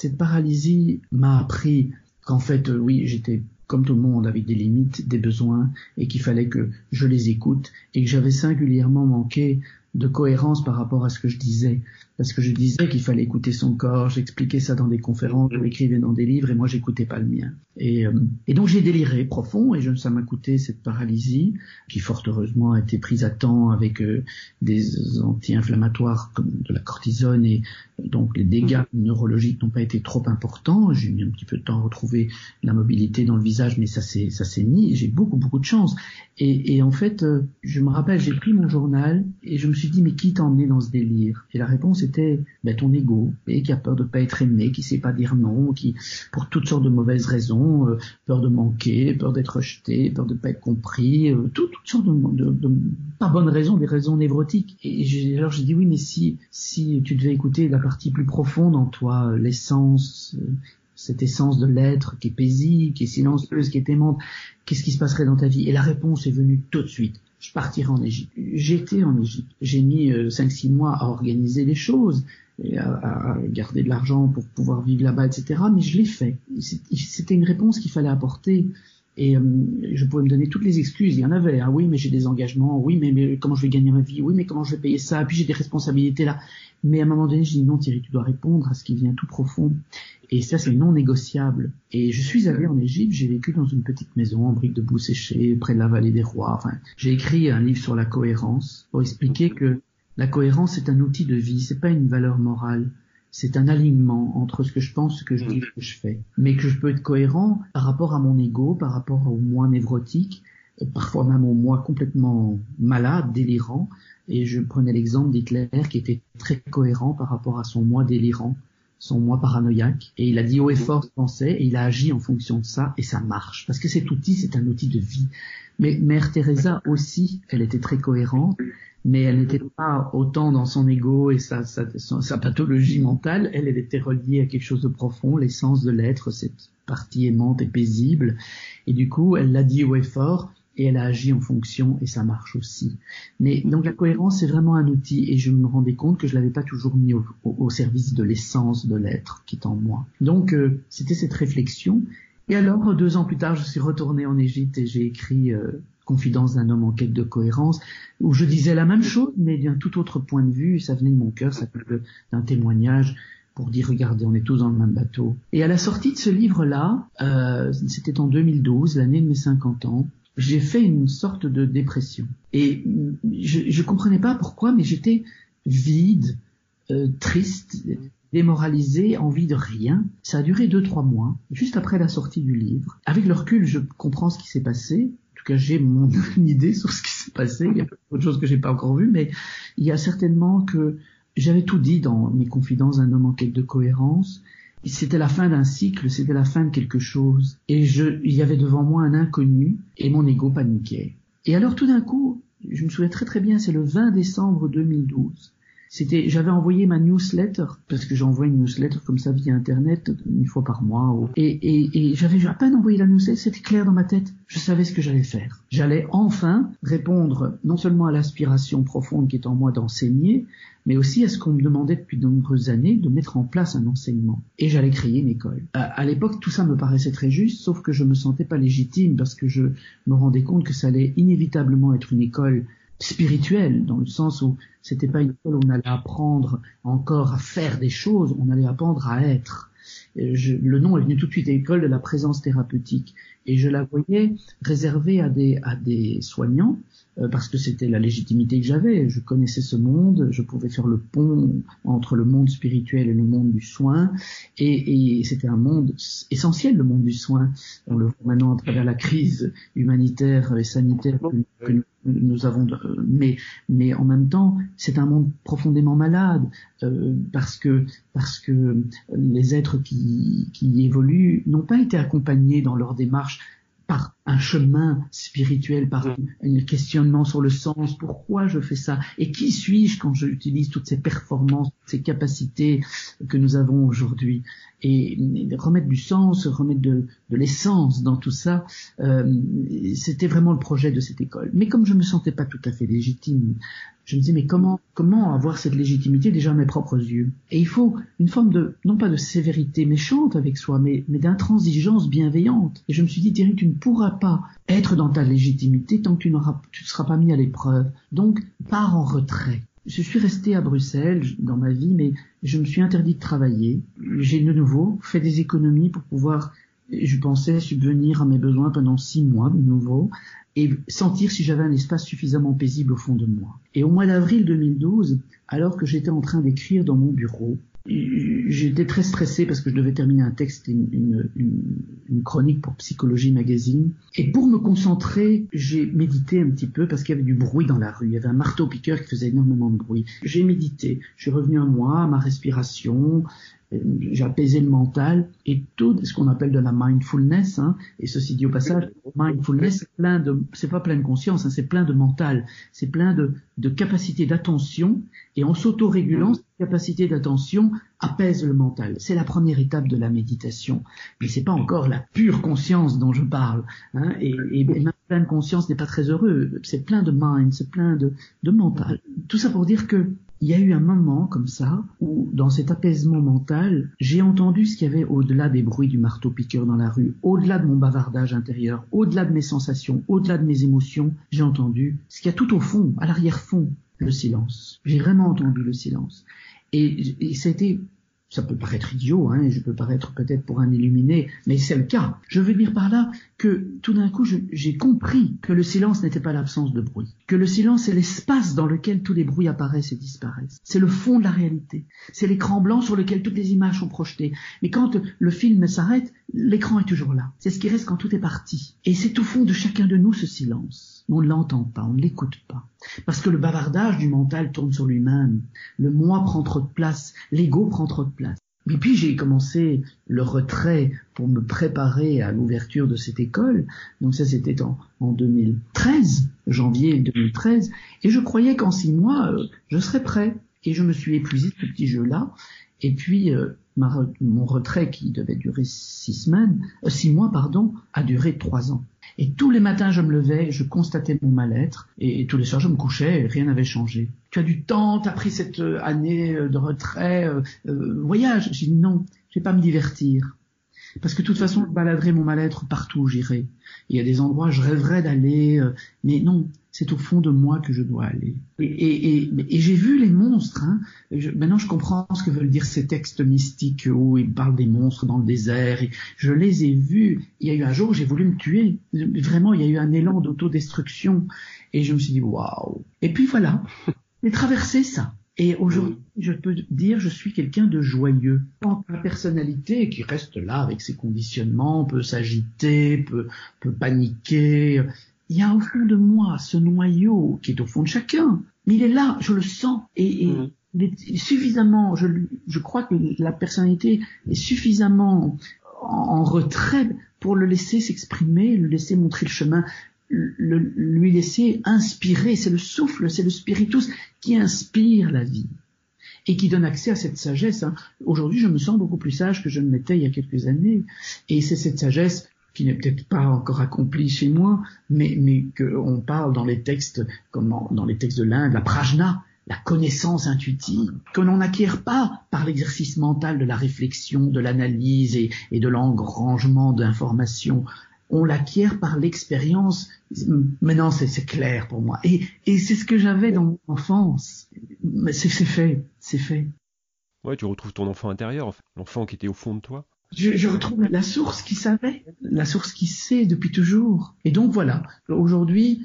S3: cette paralysie m'a appris qu'en fait, oui, j'étais comme tout le monde avec des limites, des besoins, et qu'il fallait que je les écoute, et que j'avais singulièrement manqué de cohérence par rapport à ce que je disais parce que je disais qu'il fallait écouter son corps, j'expliquais ça dans des conférences, je l'écrivais dans des livres et moi j'écoutais pas le mien. Et, euh, et donc j'ai déliré profond et je, ça m'a coûté cette paralysie qui fort heureusement a été prise à temps avec euh, des anti-inflammatoires comme de la cortisone et donc les dégâts mmh. neurologiques n'ont pas été trop importants. J'ai mis un petit peu de temps à retrouver la mobilité dans le visage mais ça s'est ça s'est mis. J'ai beaucoup beaucoup de chance. Et, et en fait euh, je me rappelle j'ai pris mon journal et je me suis dit mais qui t'a emmené dans ce délire? Et la réponse est c'était ben, ton ego, et qui a peur de pas être aimé, qui sait pas dire non, qui pour toutes sortes de mauvaises raisons, euh, peur de manquer, peur d'être rejeté, peur de pas être compris, euh, toutes sortes de, pas bonnes raisons, des raisons névrotiques. Et alors j'ai dit oui, mais si si tu devais écouter la partie plus profonde en toi, l'essence, euh, cette essence de l'être qui est paisible, qui est silencieuse, qui est aimante, qu'est-ce qui se passerait dans ta vie? Et la réponse est venue tout de suite je partirai en Égypte. J'étais en Égypte. J'ai mis 5-6 euh, mois à organiser les choses, à, garder de l'argent pour pouvoir vivre là-bas, etc. Mais je l'ai fait. C'était une réponse qu'il fallait apporter. Et euh, je pouvais me donner toutes les excuses. Il y en avait. Ah oui, mais j'ai des engagements. Oui, mais, comment je vais gagner ma vie? Oui, mais comment je vais payer ça? Puis j'ai des responsabilités là. Mais à un moment donné, je dis non, Thierry, tu dois répondre à ce qui vient tout profond. Et ça, c'est non négociable. Et je suis allé en Égypte, j'ai vécu dans une petite maison en briques de boue séchées, près de la vallée des rois. Enfin, j'ai écrit un livre sur la cohérence pour expliquer que la cohérence est un outil de vie, c'est pas une valeur morale. C'est un alignement entre ce que je pense, ce que je dis, ce que je fais. Mais que je peux être cohérent par rapport à mon ego, par rapport au moi névrotique, parfois même au moi complètement malade, délirant. Et je prenais l'exemple d'Hitler qui était très cohérent par rapport à son moi délirant son moi paranoïaque, et il a dit haut et fort pensait, et il a agi en fonction de ça, et ça marche. Parce que cet outil, c'est un outil de vie. Mais Mère Teresa aussi, elle était très cohérente, mais elle n'était pas autant dans son ego et sa, sa, sa, pathologie mentale, elle, elle était reliée à quelque chose de profond, l'essence de l'être, cette partie aimante et paisible, et du coup, elle l'a dit haut et fort, et elle a agi en fonction et ça marche aussi. Mais donc la cohérence c'est vraiment un outil et je me rendais compte que je l'avais pas toujours mis au, service de l'essence de l'être qui est en moi. Donc euh, c'était cette réflexion. Et alors deux ans plus tard, je suis retourné en Égypte et j'ai écrit euh, Confidence d'un homme en quête de cohérence, où je disais la même chose, mais d'un tout autre point de vue. Ça venait de mon cœur, ça venait d'un témoignage pour dire regardez, on est tous dans le même bateau. Et à la sortie de ce livre-là, euh, c'était en 2012, l'année de mes 50 ans, j'ai fait une sorte de dépression. Et je, je comprenais pas pourquoi, mais j'étais vide, euh, triste, démoralisé, envie de rien. Ça a duré deux, trois mois, juste après la sortie du livre. Avec le recul, je comprends ce qui s'est passé. En tout cas, j'ai mon idée sur ce qui s'est passé. Il y a d'autres choses que j'ai pas encore vues, mais il y a certainement que j'avais tout dit dans mes confidences d'un homme en quête de cohérence. C'était la fin d'un cycle, c'était la fin de quelque chose. Et je, il y avait devant moi un inconnu et mon ego paniquait. Et alors tout d'un coup, je me souviens très très bien, c'est le 20 décembre 2012. C'était, j'avais envoyé ma newsletter parce que j'envoie une newsletter comme ça via internet une fois par mois. Et, et, et j'avais à peine envoyé la newsletter, c'était clair dans ma tête. Je savais ce que j'allais faire. J'allais enfin répondre non seulement à l'aspiration profonde qui est en moi d'enseigner, mais aussi à ce qu'on me demandait depuis de nombreuses années de mettre en place un enseignement? Et j'allais créer une école. À, l'époque, tout ça me paraissait très juste, sauf que je me sentais pas légitime parce que je me rendais compte que ça allait inévitablement être une école spirituel, dans le sens où c'était pas une école où on allait apprendre encore à faire des choses, on allait apprendre à être. Je, le nom est venu tout de suite, école de la présence thérapeutique, et je la voyais réservée à des, à des soignants, euh, parce que c'était la légitimité que j'avais. Je connaissais ce monde, je pouvais faire le pont entre le monde spirituel et le monde du soin, et, et c'était un monde essentiel, le monde du soin. On le voit maintenant à travers la crise humanitaire et sanitaire que, nous avons, mais mais en même temps, c'est un monde profondément malade euh, parce que parce que les êtres qui qui évoluent n'ont pas été accompagnés dans leur démarche par un chemin spirituel, par un questionnement sur le sens, pourquoi je fais ça, et qui suis-je quand j'utilise toutes ces performances, ces capacités que nous avons aujourd'hui? Et remettre du sens, remettre de, de l'essence dans tout ça, euh, c'était vraiment le projet de cette école. Mais comme je me sentais pas tout à fait légitime, je me disais mais comment comment avoir cette légitimité déjà à mes propres yeux? Et il faut une forme de non pas de sévérité méchante avec soi, mais mais d'intransigeance bienveillante. Et je me suis dit Thierry, tu ne pourras pas être dans ta légitimité tant que tu n'auras tu ne seras pas mis à l'épreuve. Donc pars en retrait. Je suis resté à Bruxelles dans ma vie, mais je me suis interdit de travailler. J'ai de nouveau fait des économies pour pouvoir, je pensais, subvenir à mes besoins pendant six mois de nouveau et sentir si j'avais un espace suffisamment paisible au fond de moi. Et au mois d'avril 2012, alors que j'étais en train d'écrire dans mon bureau, J'étais très stressé parce que je devais terminer un texte, une, chronique pour Psychologie Magazine. Et pour me concentrer, j'ai médité un petit peu parce qu'il y avait du bruit dans la rue. Il y avait un marteau-piqueur qui faisait énormément de bruit. J'ai médité. Je suis revenu à moi, à ma respiration. Euh, j'ai apaisé le mental et tout ce qu'on appelle de la mindfulness, hein, et ceci dit au passage, mindfulness, plein de, c'est pas plein de conscience, hein, c'est plein de mental, c'est plein de, de capacité d'attention, et en s'auto-régulant, cette capacité d'attention apaise le mental. C'est la première étape de la méditation, mais c'est pas encore la pure conscience dont je parle, hein, et, et, même plein de conscience n'est pas très heureux, c'est plein de mind, c'est plein de, de mental. Tout ça pour dire que il y a eu un moment comme ça où, dans cet apaisement mental, j'ai entendu ce qu'il y avait au-delà des bruits du marteau-piqueur dans la rue, au-delà de mon bavardage intérieur, au-delà de mes sensations, au-delà de mes émotions, j'ai entendu ce qu'il y a tout au fond, à l'arrière-fond, le silence. J'ai vraiment entendu le silence. Et, c'était ça peut paraître idiot, hein, je peux paraître peut-être pour un illuminé, mais c'est le cas. Je veux dire par là que tout d'un coup, j'ai compris que le silence n'était pas l'absence de bruit, que le silence est l'espace dans lequel tous les bruits apparaissent et disparaissent. C'est le fond de la réalité. C'est l'écran blanc sur lequel toutes les images sont projetées. Mais quand le film s'arrête, l'écran est toujours là. C'est ce qui reste quand tout est parti. Et c'est au fond de chacun de nous ce silence. On ne l'entend pas, on ne l'écoute pas. Parce que le bavardage du mental tourne sur lui-même. Le moi prend trop de place, l'ego prend trop de place. Et puis j'ai commencé le retrait pour me préparer à l'ouverture de cette école. Donc ça c'était en, en 2013, janvier 2013. Et je croyais qu'en six mois, euh, je serais prêt. Et je me suis épuisé de ce petit jeu-là. Et puis euh, mon retrait qui devait durer six semaines, euh, six mois pardon, a duré trois ans. Et tous les matins, je me levais, je constatais mon mal-être, et, tous les soirs, je me couchais, et rien n'avait changé. Tu as du temps, tu as pris cette euh, année de retrait, voyage. J'ai dit non, je vais pas me divertir. Parce que de toute façon, je baladerai mon mal-être partout où j'irai. Il y a des endroits, je rêverais d'aller, mais non, c'est au fond de moi que je dois aller. Et, et, et, j'ai vu les monstres. Hein. maintenant, je comprends ce que veulent dire ces textes mystiques où ils parlent des monstres dans le désert. Et je les ai vus. Il y a eu un jour, j'ai voulu me tuer. Vraiment, il y a eu un élan d'autodestruction. Et je me suis dit, waouh. Et puis voilà, j'ai traversé ça. Et aujourd'hui, je peux dire, je suis quelqu'un de joyeux. Quant à la personnalité qui reste là avec ses conditionnements, peut s'agiter, peut, peut paniquer, il y a au fond de moi ce noyau qui est au fond de chacun, mais il est là, je le sens, et, mm. il est suffisamment, je, je, crois que la personnalité est suffisamment en, retrait pour le laisser s'exprimer, le laisser montrer le chemin, le, lui laisser inspirer, c'est le souffle, c'est le spiritus qui inspire la vie et qui donne accès à cette sagesse. Hein. Aujourd'hui, je me sens beaucoup plus sage que je ne l'étais il y a quelques années, et c'est cette sagesse qui n'est peut-être pas encore accompli chez moi, mais, mais qu'on parle dans les textes, comme dans les textes de l'Inde, la prajna, la connaissance intuitive, que l'on n'acquiert pas par l'exercice mental de la réflexion, de l'analyse et, et de l'engrangement d'informations. On l'acquiert par l'expérience. Maintenant, c'est clair pour moi. Et, et c'est ce que j'avais dans mon enfance. Mais c'est fait, c'est fait.
S2: Ouais, tu retrouves ton enfant intérieur, l'enfant qui était au fond de toi.
S3: Je, je, retrouve la source qui savait, la source qui sait depuis toujours. Et donc voilà, aujourd'hui,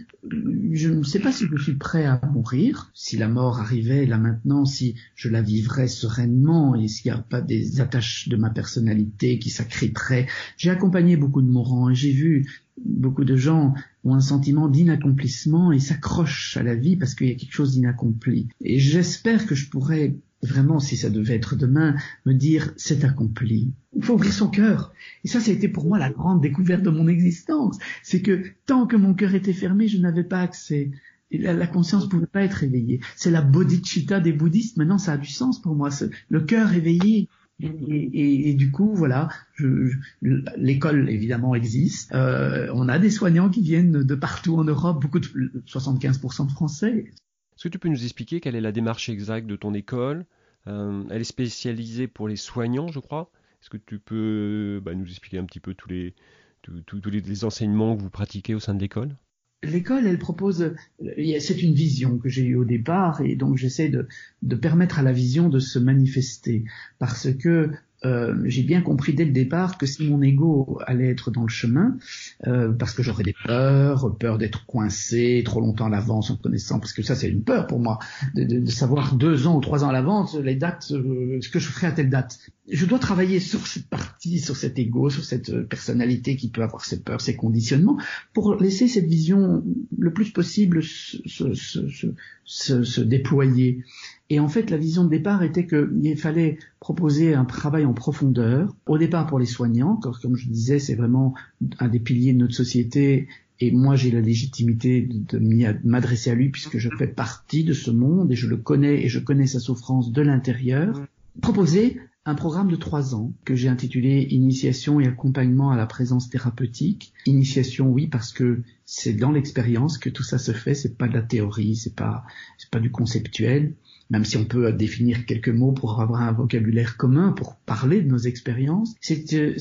S3: je ne sais pas si je suis prêt à mourir, si la mort arrivait là maintenant, si je la vivrais sereinement et s'il n'y a pas des attaches de ma personnalité qui s'accriteraient. J'ai accompagné beaucoup de mourants et j'ai vu beaucoup de gens ont un sentiment d'inaccomplissement et s'accrochent à la vie parce qu'il y a quelque chose d'inaccompli. Et j'espère que je pourrais vraiment, si ça devait être demain, me dire c'est accompli. Il faut ouvrir son cœur. Et ça, ça a été pour moi la grande découverte de mon existence. C'est que tant que mon cœur était fermé, je n'avais pas accès. Et la, conscience ne pouvait pas être éveillée. C'est la bodhicitta des bouddhistes. Maintenant, ça a du sens pour moi. Le cœur éveillé. Et, du coup, voilà, je, l'école évidemment existe. Euh, on a des soignants qui viennent de partout en Europe, beaucoup de 75% de Français.
S2: Est-ce que tu peux nous expliquer quelle est la démarche exacte de ton école? Euh, Elle est spécialisée pour les soignants, je crois. Est-ce que tu peux bah, nous expliquer un petit peu tous les, enseignements que vous pratiquez au sein de l'école?
S3: L'école, elle propose, c'est une vision que j'ai eue au départ et donc j'essaie de permettre à la vision de se manifester parce que euh, j'ai bien compris dès le départ que si mon ego allait être dans le chemin, euh, parce que j'aurais des peurs, peur d'être coincé trop longtemps à l'avance en connaissant, parce que ça c'est une peur pour moi, de, de, de, savoir deux ans ou trois ans à l'avance les dates, euh, ce que je ferai à telle date. Je dois travailler sur cette partie, sur cet ego, sur cette personnalité qui peut avoir ses peurs, ses conditionnements, pour laisser cette vision le plus possible se, se, se, se déployer. Et en fait, la vision de départ était qu'il fallait proposer un travail en profondeur, au départ pour les soignants, comme je disais, c'est vraiment un des piliers de notre société, et moi j'ai la légitimité de m'adresser à lui puisque je fais partie de ce monde et je le connais et je connais sa souffrance de l'intérieur. Proposer un programme de trois ans que j'ai intitulé Initiation et accompagnement à la présence thérapeutique. Initiation, oui, parce que c'est dans l'expérience que tout ça se fait. C'est pas de la théorie, c'est pas c'est pas du conceptuel même si on peut définir quelques mots pour avoir un vocabulaire commun, pour parler de nos expériences. C'est, euh,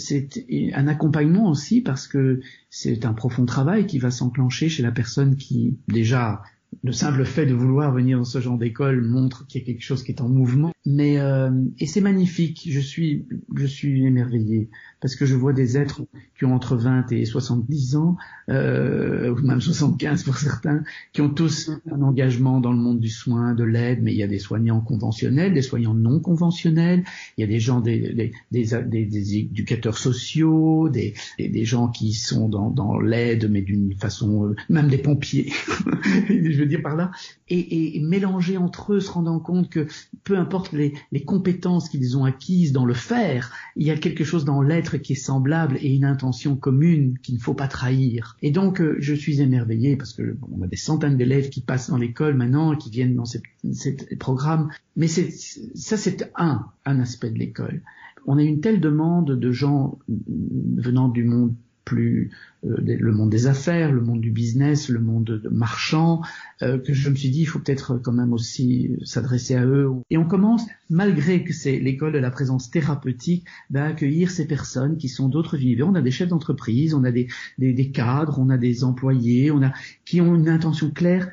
S3: un accompagnement aussi parce que c'est un profond travail qui va s'enclencher chez la personne qui déjà le simple fait de vouloir venir dans ce genre d'école montre qu'il y a quelque chose qui est en mouvement. Mais euh, et c'est magnifique. Je suis je suis émerveillé parce que je vois des êtres qui ont entre 20 et 70 ans, euh, ou même 75 pour certains, qui ont tous un engagement dans le monde du soin, de l'aide. Mais il y a des soignants conventionnels, des soignants non conventionnels. Il y a des gens des des, des, des éducateurs sociaux, des, des, gens qui sont dans, dans l'aide, mais d'une façon euh, même des pompiers. dire par là, et, mélanger entre eux, se rendant compte que peu importe les, compétences qu'ils ont acquises dans le faire, il y a quelque chose dans l'être qui est semblable et une intention commune qu'il ne faut pas trahir. Et donc, euh, je suis émerveillé parce que on a des centaines d'élèves qui passent dans l'école maintenant, qui viennent dans ces, ces programmes, mais ça c'est un aspect de l'école. On a une telle demande de gens venant du monde plus euh, le monde des affaires, le monde du business, le monde marchand, euh, que je me suis dit il faut peut-être quand même aussi s'adresser à eux. Et on commence, malgré que c'est l'école de la présence thérapeutique, à accueillir ces personnes qui sont d'autres univers. On a des chefs d'entreprise, on a des, des, des, cadres, on a des employés, on a qui ont une intention claire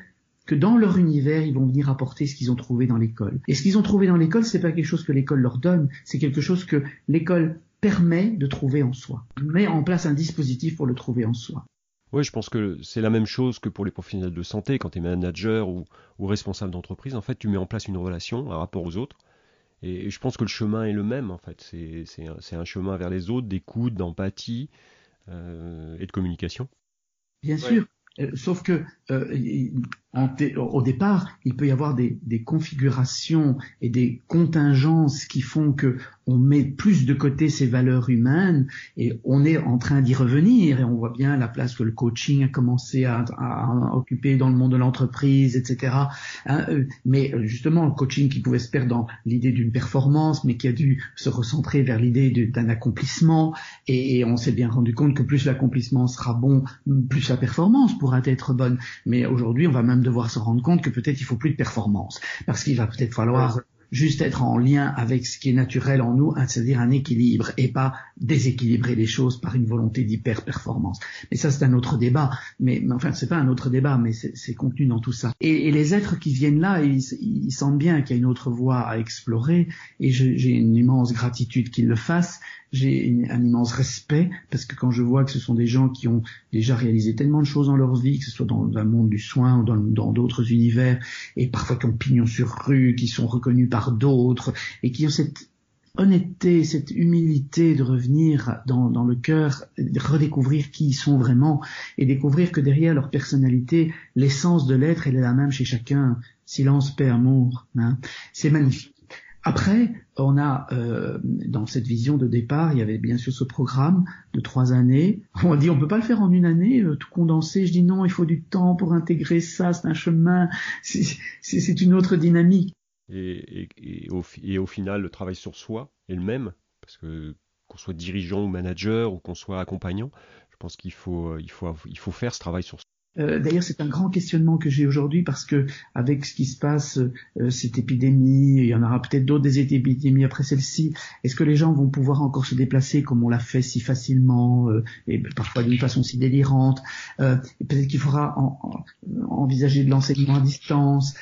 S3: que dans leur univers, ils vont venir apporter ce qu'ils ont trouvé dans l'école. Et ce qu'ils ont trouvé dans l'école, c'est pas quelque chose que l'école leur donne, c'est quelque chose que l'école permet de trouver en soi, met en place un dispositif pour le trouver en soi.
S2: Oui, je pense que c'est la même chose que pour les professionnels de santé, quand tu es manager ou, ou responsable d'entreprise, en fait, tu mets en place une relation, un rapport aux autres. Et, je pense que le chemin est le même, en fait. C'est un, un, chemin vers les autres, d'écoute, d'empathie euh, et de communication.
S3: Bien sûr. Euh, sauf que euh, au départ, il peut y avoir des, des, configurations et des contingences qui font que on met plus de côté ces valeurs humaines et on est en train d'y revenir et on voit bien la place que le coaching a commencé à, à occuper dans le monde de l'entreprise, etc. Hein, euh, mais justement, le coaching qui pouvait se perdre dans l'idée d'une performance, mais qui a dû se recentrer vers l'idée d'un accomplissement et, et on s'est bien rendu compte que plus l'accomplissement sera bon, plus la performance pourra être bonne. Mais aujourd'hui, on va même devoir se rendre compte que peut-être il faut plus de performance parce qu'il va peut-être falloir juste être en lien avec ce qui est naturel en nous, c'est-à-dire un équilibre, et pas déséquilibrer les choses par une volonté d'hyper-performance. Mais ça, c'est un autre débat. Mais, mais enfin, c'est pas un autre débat, mais c'est contenu dans tout ça. Et, les êtres qui viennent là, ils sentent bien qu'il y a une autre voie à explorer, et j'ai une immense gratitude qu'ils le fassent j'ai un immense respect parce que quand je vois que ce sont des gens qui ont déjà réalisé tellement de choses dans leur vie, que ce soit dans un monde du soin ou dans d'autres univers, et parfois qui ont pignon sur rue, qui sont reconnus par d'autres, et qui ont cette honnêteté, cette humilité de revenir dans, le cœur, redécouvrir qui ils sont vraiment, et découvrir que derrière leur personnalité, l'essence de l'être, elle est la même chez chacun. Silence, paix, amour. Hein. C'est magnifique. Après, on a euh, dans cette vision de départ, il y avait bien sûr ce programme de trois années. On dit on peut pas le faire en une année, euh, tout condensé. Je dis non, il faut du temps pour intégrer ça. C'est un chemin, c'est une autre dynamique.
S2: Et, et, au, et, au, final, le travail sur soi est le même, parce que qu'on soit dirigeant ou manager ou qu'on soit accompagnant, je pense qu'il faut, il faut, il faut faire ce travail sur soi.
S3: Euh, d'ailleurs, c'est un grand questionnement que j'ai aujourd'hui parce que avec ce qui se passe, euh, cette épidémie, il y en aura peut-être d'autres des épidémies après celle-ci. Est-ce que les gens vont pouvoir encore se déplacer comme on l'a fait si facilement euh, et parfois d'une façon si délirante Peut-être qu'il faudra envisager de l'enseignement à distance.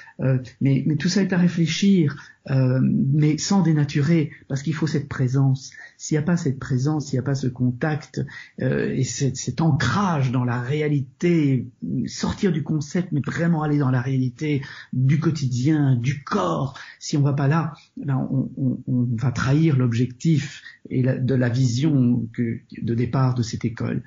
S3: mais, mais tout ça est à réfléchir. Euh, mais sans dénaturer, parce qu'il faut cette présence. S'il n'y a pas cette présence, s'il n'y a pas ce contact euh, et cet, ancrage dans la réalité, sortir du concept, mais vraiment aller dans la réalité du quotidien, du corps, si on va pas là, ben on, on, on, va trahir l'objectif et de la vision que, de départ de cette école.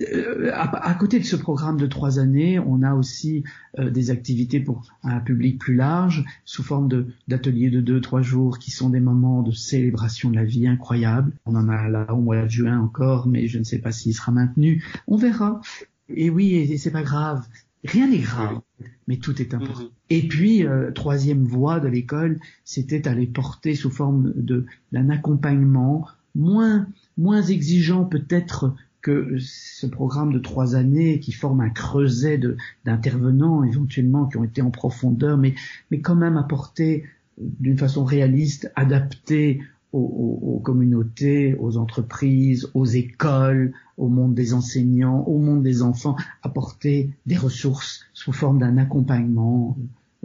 S3: Euh, à, côté de ce programme de trois années, on a aussi euh, des activités pour un public plus large, sous forme d'ateliers de, deux, trois jours, qui sont des moments de célébration de la vie incroyable. On en a là au mois de juin encore, mais je ne sais pas s'il sera maintenu. On verra. Et oui, et, c'est pas grave. Rien n'est grave, mais tout est important. Mm-hmm. Et puis, euh, troisième voie de l'école, c'était à les porter sous forme de d'un accompagnement moins moins exigeant peut-être que ce programme de trois années qui forme un creuset d'intervenants éventuellement qui ont été en profondeur, mais, mais quand même apporté d'une façon réaliste, adaptée aux, communautés, aux entreprises, aux écoles, au monde des enseignants, au monde des enfants, apporter des ressources sous forme d'un accompagnement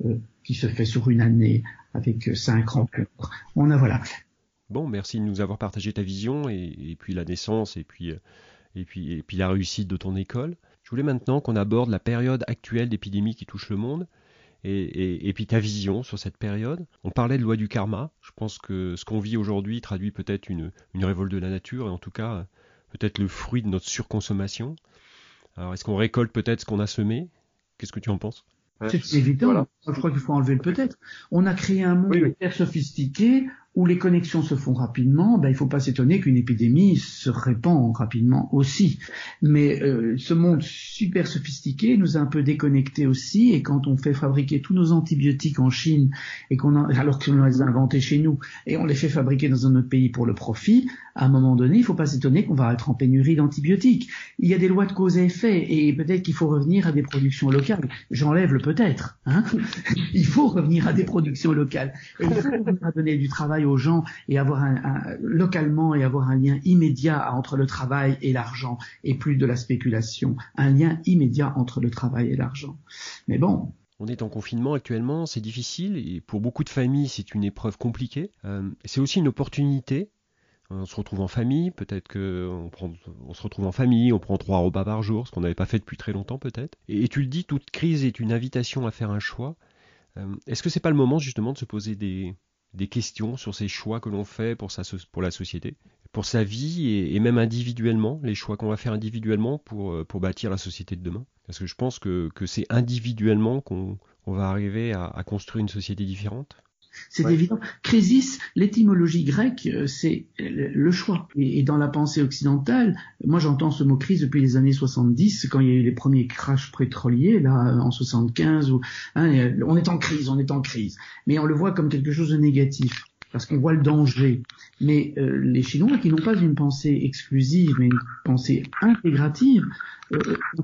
S3: euh, qui se fait sur une année avec cinq rencontres. On a voilà.
S2: Bon, merci de nous avoir partagé ta vision et, puis la naissance et puis euh, et puis, et puis la réussite de ton école. Je voulais maintenant qu'on aborde la période actuelle d'épidémie qui touche le monde et, et, puis ta vision sur cette période. On parlait de loi du karma. Je pense que ce qu'on vit aujourd'hui traduit peut-être une, une révolte de la nature et en tout cas peut-être le fruit de notre surconsommation. Alors est-ce qu'on récolte peut-être ce qu'on a semé? Qu'est-ce que tu en penses?
S3: C'est évident. Je crois qu'il faut enlever le peut-être. On a créé un monde hyper sophistiqué où les connexions se font rapidement, ben, il ne faut pas s'étonner qu'une épidémie se répand rapidement aussi. Mais euh, ce monde super sophistiqué nous a un peu déconnectés aussi, et quand on fait fabriquer tous nos antibiotiques en Chine, et qu'on alors qu'on les a inventés chez nous, et on les fait fabriquer dans un autre pays pour le profit, à un moment donné, il ne faut pas s'étonner qu'on va être en pénurie d'antibiotiques. Il y a des lois de cause et effet, et peut-être qu'il faut revenir à des productions locales. J'enlève le peut-être. Hein il faut revenir à des productions locales. Et il faut donner du travail aux gens et avoir un, localement et avoir un lien immédiat entre le travail et l'argent et plus de la spéculation, un lien immédiat entre le travail et l'argent. Mais bon,
S2: on est en confinement actuellement, c'est difficile et pour beaucoup de familles c'est une épreuve compliquée. Euh, c'est aussi une opportunité. On se retrouve en famille, peut-être qu'on on se retrouve en famille, on prend trois repas par jour, ce qu'on n'avait pas fait depuis très longtemps peut-être. Et, tu le dis, toute crise est une invitation à faire un choix. Euh, est-ce que c'est pas le moment justement de se poser des, des questions sur ces choix que l'on fait pour, sa, pour la société, pour sa vie et, même individuellement, les choix qu'on va faire individuellement pour, euh, pour bâtir la société de demain. Parce que je pense que, que c'est individuellement qu'on va arriver à construire une société différente.
S3: C'est évident. Crisis, l'étymologie grecque, euh, c'est le choix. Et, dans la pensée occidentale, moi j'entends ce mot crise depuis les années 70, quand il y a eu les premiers crashs pétroliers, là, en 75, où, hein, on est en crise, on est en crise. Mais on le voit comme quelque chose de négatif parce qu'on voit le danger. Mais euh, les Chinois, qui n'ont pas une pensée exclusive, mais une pensée intégrative, euh,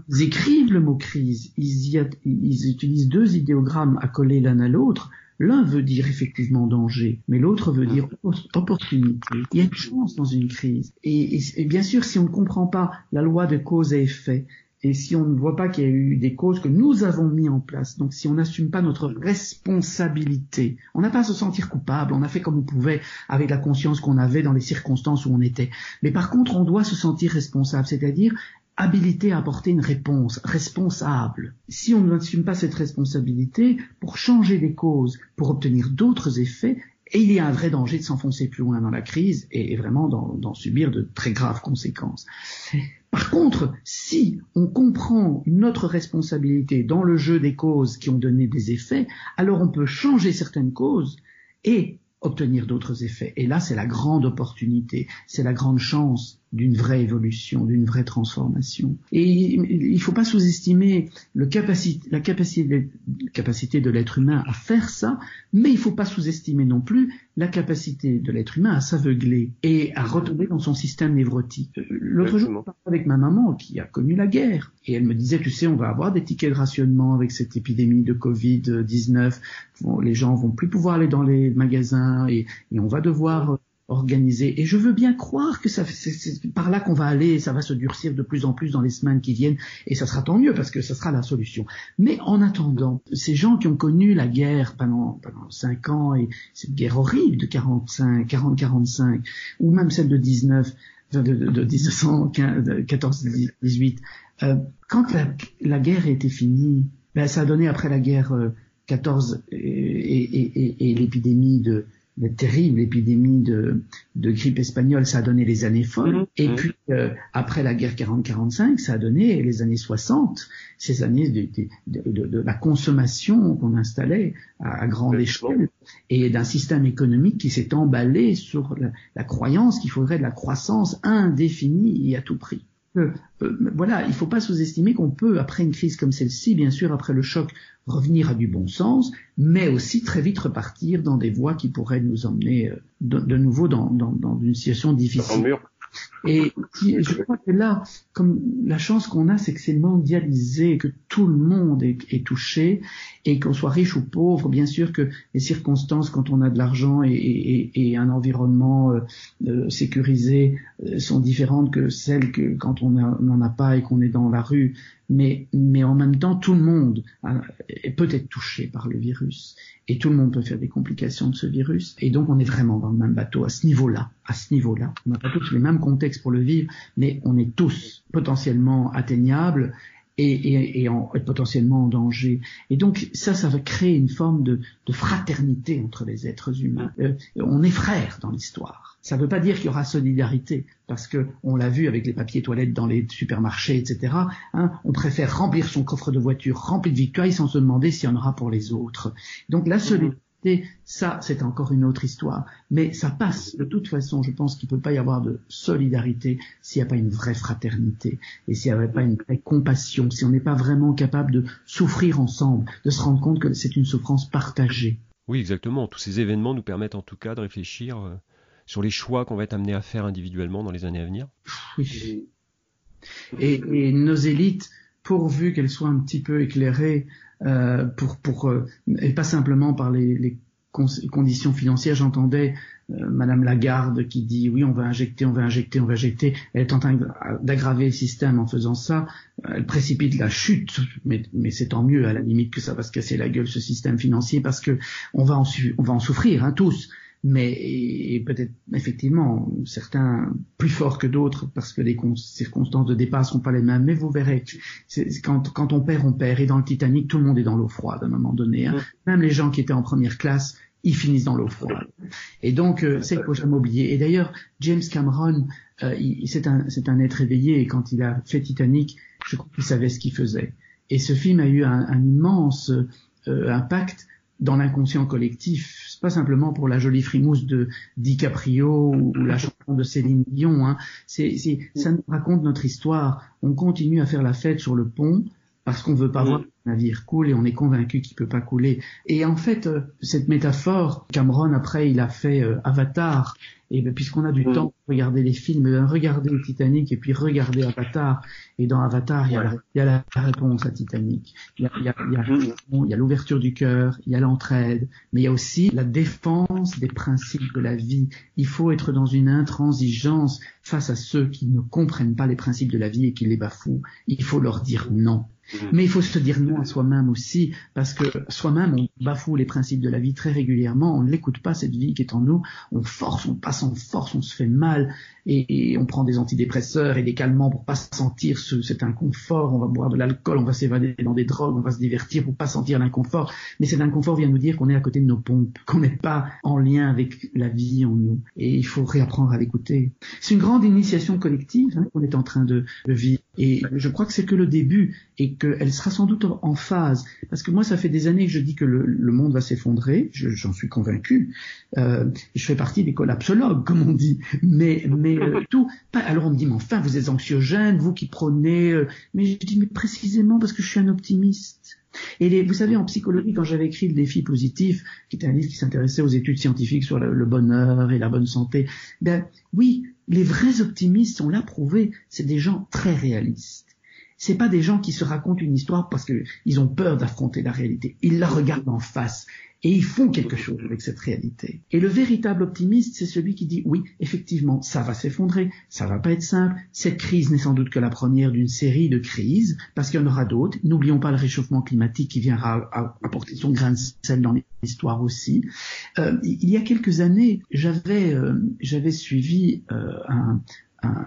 S3: ils écrivent le mot crise. Ils, ils utilisent deux idéogrammes accolés l'un à l'autre L'un veut dire effectivement danger, mais l'autre veut dire opportunité. Il y a une chance dans une crise. Et, bien sûr, si on ne comprend pas la loi de cause et effet, et si on ne voit pas qu'il y a eu des causes que nous avons mis en place, donc si on n'assume pas notre responsabilité, on n'a pas à se sentir coupable, on a fait comme on pouvait avec la conscience qu'on avait dans les circonstances où on était. Mais par contre, on doit se sentir responsable, c'est-à-dire habilité à apporter une réponse, responsable. Si on n'assume pas cette responsabilité, pour changer des causes, pour obtenir d'autres effets, et il y a un vrai danger de s'enfoncer plus loin dans la crise et, vraiment d'en subir de très graves conséquences. Par contre, si on comprend notre responsabilité dans le jeu des causes qui ont donné des effets, alors on peut changer certaines causes et obtenir d'autres effets. Et là, c'est la grande opportunité, c'est la grande chance d'une vraie évolution, d'une vraie transformation. Et il ne faut pas sous-estimer la capacité, capacité de l'être humain à faire ça, mais il ne faut pas sous-estimer non plus la capacité de l'être humain à s'aveugler et à retomber dans son système névrotique. L'autre jour, je parlais avec ma maman qui a connu la guerre et elle me disait, tu sais, on va avoir des tickets de rationnement avec cette épidémie de Covid-19. les gens vont plus pouvoir aller dans les magasins et, et on va devoir organisé. Et je veux bien croire que c'est par là qu'on va aller, ça va se durcir de plus en plus dans les semaines qui viennent, et ça sera tant mieux parce que ça sera la solution. Mais en attendant, ces gens qui ont connu la guerre pendant pendant cinq ans et cette guerre horrible de 45, 40-45, ou même celle de 19, de, de, de 1914-18, euh, quand la, la, guerre était finie, ben, ça a donné après la guerre 14 euh, et, et, et, et l'épidémie de la terrible épidémie de, de, grippe espagnole, ça a donné les années folles. Mhm. Et puis, euh, après la guerre 40-45, ça a donné les années 60, ces années de, de, de la consommation qu'on installait à, grande échelle et d'un système économique qui s'est emballé sur la, la croyance qu'il faudrait de la croissance indéfinie et à tout prix. Euh, euh, voilà, il ne faut pas sous-estimer qu'on peut, après une crise comme celle-ci, bien sûr, après le choc, revenir à du bon sens, mais aussi très vite repartir dans des voies qui pourraient nous emmener euh, de, nouveau dans, dans, une situation difficile. Et je crois que là, comme la chance qu'on a, c'est que c'est mondialisé, que tout le monde est, est touché, et qu'on soit riche ou pauvre, bien sûr que les circonstances quand on a de l'argent et, et, et, un environnement euh, euh sécurisé euh, sont différentes que celles que quand on n'en a pas et qu'on est dans la rue. Mais, mais en même temps, tout le monde est peut-être touché par le virus et tout le monde peut faire des complications de ce virus. Et donc, on est vraiment dans le même bateau à ce niveau-là. À ce niveau-là, on n'a pas tous les mêmes contextes pour le vivre, mais on est tous potentiellement atteignables et, et, et, en, potentiellement en danger. Et donc ça, ça va créer une forme de, de fraternité entre les êtres humains. Euh, on est frères dans l'histoire. Ça ne veut pas dire qu'il y aura solidarité, parce que on l'a vu avec les papiers toilettes dans les supermarchés, etc. Hein, on préfère remplir son coffre de voiture rempli de victoires sans se demander s'il y en aura pour les autres. Donc la solidarité ça, c'est encore une autre histoire. Mais ça passe. De toute façon, je pense qu'il ne peut pas y avoir de solidarité s'il n'y a pas une vraie fraternité et s'il n'y avait pas une vraie compassion, si on n'est pas vraiment capable de souffrir ensemble, de se rendre compte que c'est une souffrance partagée.
S2: Oui, exactement. Tous ces événements nous permettent en tout cas de réfléchir euh, sur les choix qu'on va être amené à faire individuellement dans les années à venir.
S3: Oui. Et, nos élites, pourvu qu'elles soient un petit peu éclairées, euh, pour, pour euh, et pas simplement par les, les conditions financières. J'entendais euh, Madame Lagarde qui dit oui, on va injecter, on va injecter, on va injecter. Elle est en train d'aggraver le système en faisant ça. Elle précipite la chute, mais, mais c'est tant mieux à la limite que ça va se casser la gueule ce système financier parce que on va en, on va en souffrir hein, tous mais peut-être effectivement certains plus forts que d'autres parce que les circonstances de départ sont pas les mêmes. Mais vous verrez, quand, quand on perd, on perd. Et dans le Titanic, tout le monde est dans l'eau froide à un moment donné. Hein. Même les gens qui étaient en première classe, ils finissent dans l'eau froide. Et donc, euh, c'est qu'il faut jamais oublier. Et d'ailleurs, James Cameron, euh, c'est un, un être éveillé. Et quand il a fait Titanic, je crois qu'il savait ce qu'il faisait. Et ce film a eu un, un immense euh, impact dans l'inconscient collectif. C'est pas simplement pour la jolie frimousse de DiCaprio ou la chanson de Céline Dion. Hein. C'est, ça nous raconte notre histoire. On continue à faire la fête sur le pont parce qu'on veut pas voir le navire coule et on est convaincu qu'il peut pas couler. Et en fait, euh, cette métaphore, Cameron après il a fait euh, Avatar et ben, puisqu'on a du mm. temps pour regarder les films, ben, regardez le Titanic et puis regardez Avatar. Et dans Avatar, il y, a, la, il y a la réponse à Titanic. Il y a, il y a, il y a l'ouverture du cœur, il y a l'entraide, mais il y a aussi la défense des principes de la vie. Il faut être dans une intransigeance face à ceux qui ne comprennent pas les principes de la vie et qui les bafouent. Il faut leur dire non. Mm. Mais il faut se dire non soi-même aussi, parce que soi-même, on bafoue les principes de la vie très régulièrement, on ne l'écoute pas, cette vie qui est en nous, on force, on passe en force, on se fait mal, et, on prend des antidépresseurs et des calmants pour pas sentir ce, cet inconfort, on va boire de l'alcool, on va s'évader dans des drogues, on va se divertir pour pas sentir l'inconfort, mais cet inconfort vient nous dire qu'on est à côté de nos pompes, qu'on n'est pas en lien avec la vie en nous, et il faut réapprendre à l'écouter. C'est une grande initiation collective hein, qu'on est en train de vivre, et je crois que c'est que le début, et qu'elle sera sans doute en phase, parce que moi ça fait des années que je dis que le, le monde va s'effondrer, j'en suis convaincu. Euh, je fais partie des collapsologues, comme on dit. Mais, mais euh, tout. alors on me dit, mais enfin, vous êtes anxiogène, vous qui prenez. Euh, mais je dis, mais précisément parce que je suis un optimiste. Et les, vous savez, en psychologie, quand j'avais écrit le défi positif, qui était un livre qui s'intéressait aux études scientifiques sur le, le, bonheur et la bonne santé, ben oui, les vrais optimistes, on l'a prouvé, c'est des gens très réalistes c'est pas des gens qui se racontent une histoire parce qu'ils ont peur d'affronter la réalité. Ils la regardent en face et ils font quelque chose avec cette réalité. Et le véritable optimiste, c'est celui qui dit oui, effectivement, ça va s'effondrer, ça va pas être simple. Cette crise n'est sans doute que la première d'une série de crises, parce qu'il y en aura d'autres. N'oublions pas le réchauffement climatique qui viendra apporter son grain de sel dans l'histoire aussi. Euh, il y a quelques années, j'avais euh, j'avais suivi euh, un,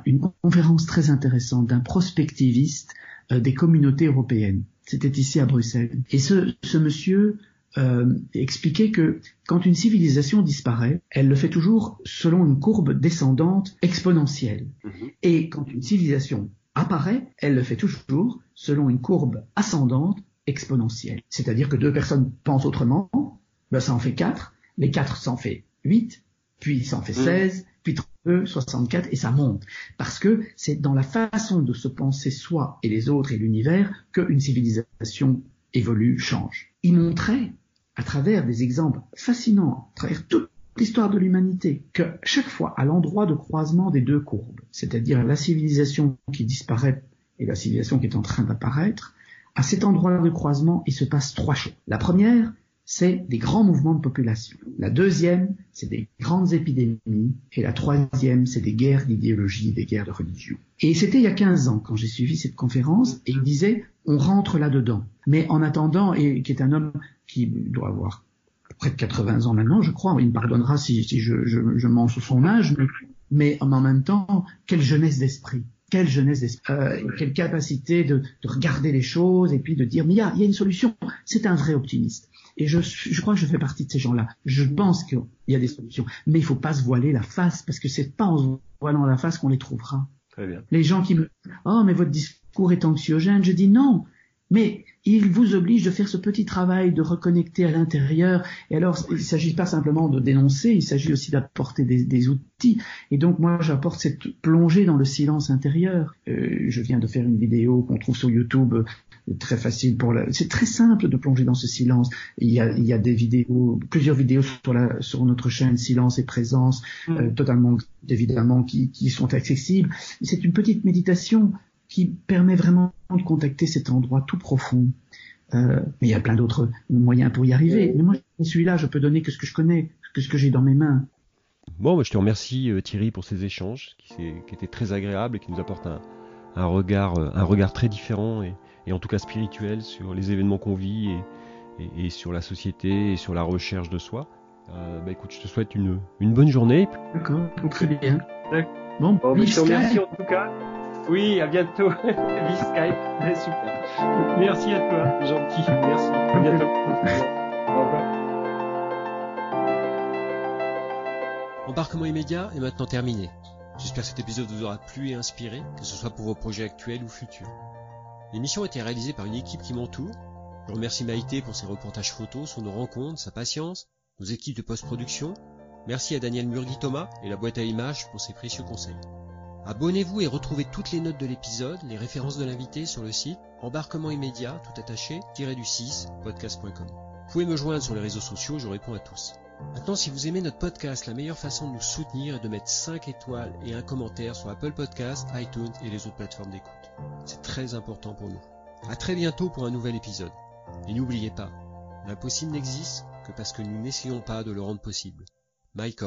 S3: une conférence très intéressante d'un prospectiviste des communautés européennes. C'était ici à Bruxelles. Et ce, ce monsieur euh, expliquait que quand une civilisation disparaît, elle le fait toujours selon une courbe descendante exponentielle. Mm-hmm. Et quand une civilisation apparaît, elle le fait toujours selon une courbe ascendante exponentielle. C'est-à-dire que deux personnes pensent autrement, ben ça en fait quatre, les quatre s'en fait huit, puis ça en fait mm. seize, puis 32, 64, et ça monte. Parce que c'est dans la façon de se penser soi et les autres et l'univers qu'une civilisation évolue, change. Il montrait, à travers des exemples fascinants, à travers toute l'histoire de l'humanité, que chaque fois, à l'endroit de croisement des deux courbes, c'est-à-dire la civilisation qui disparaît et la civilisation qui est en train d'apparaître, à cet endroit de croisement, il se passe trois choses. La première, c'est des grands mouvements de population. La deuxième, c'est des grandes épidémies. Et la troisième, c'est des guerres d'idéologie, des guerres de religion. Et c'était il y a 15 ans quand j'ai suivi cette conférence et il disait, on rentre là-dedans. Mais en attendant, et qui est un homme qui doit avoir près de 80 ans maintenant, je crois, il me pardonnera si, je, je sous son âge, mais, en même temps, quelle jeunesse d'esprit quelle jeunesse d'esprit, euh, quelle capacité de, regarder les choses et puis de dire mais il y a, y a une solution. C'est un vrai optimiste. Et je, je crois que je fais partie de ces gens-là. Je pense qu'il y a des solutions. Mais il faut pas se voiler la face, parce que c'est pas en se voilant la face qu'on les trouvera.
S2: Très bien.
S3: Les gens qui me, oh, mais votre discours est anxiogène, je dis non. Mais il vous oblige de faire ce petit travail de reconnecter à l'intérieur. Et alors, il ne s'agit pas simplement de dénoncer, il s'agit aussi d'apporter des, des, outils. Et donc, moi, j'apporte cette plongée dans le silence intérieur. Euh, je viens de faire une vidéo qu'on trouve sur YouTube très facile pour la... C'est très simple de plonger dans ce silence. Il y a, il y a des vidéos, plusieurs vidéos sur, la, sur notre chaîne Silence et Présence, mm. euh, totalement évidemment qui, qui sont accessibles. C'est une petite méditation qui permet vraiment de contacter cet endroit tout profond. Euh, mais il y a plein d'autres moyens pour y arriver. Mais moi, celui-là, je peux donner que ce que je connais, que ce que j'ai dans mes mains.
S2: Bon, bah, je te remercie euh, Thierry pour ces échanges qui, qui étaient très agréables et qui nous apportent un, un regard, euh, un regard très différent et, et en tout cas spirituel sur les événements qu'on vit et, et, sur la société et sur la recherche de soi. Euh, bah écoute, je te souhaite une, une bonne journée.
S3: D'accord, très bien.
S2: Bon, bon je te remercie en tout cas. Oui, à bientôt. Vive Skype, super. Merci à toi, gentil. Merci. À bientôt. Au revoir. Embarquement immédiat est maintenant terminé. J'espère que cet épisode vous aura plu et inspiré, que ce soit pour vos projets actuels ou futurs. L'émission a été réalisée par une équipe qui m'entoure. Je remercie Maïté pour ses reportages photos, son rencontres, sa patience, nos équipes de post-production. Merci à Daniel Murgui-Thomas et la boîte à images pour ses précieux conseils. Abonnez-vous et retrouvez toutes les notes de l'épisode, les références de l'invité sur le site embarquement immédiat tout attaché du 6 podcast.com. Vous pouvez me joindre sur les réseaux sociaux, je réponds à tous. Maintenant, si vous aimez notre podcast, la meilleure façon de nous soutenir est de mettre 5 étoiles et un commentaire sur Apple Podcasts, iTunes et les autres plateformes d'écoute. C'est très important pour nous. À très bientôt pour un nouvel épisode. Et n'oubliez pas, l'impossible n'existe que parce que nous n'essayons pas de le rendre possible. Mike.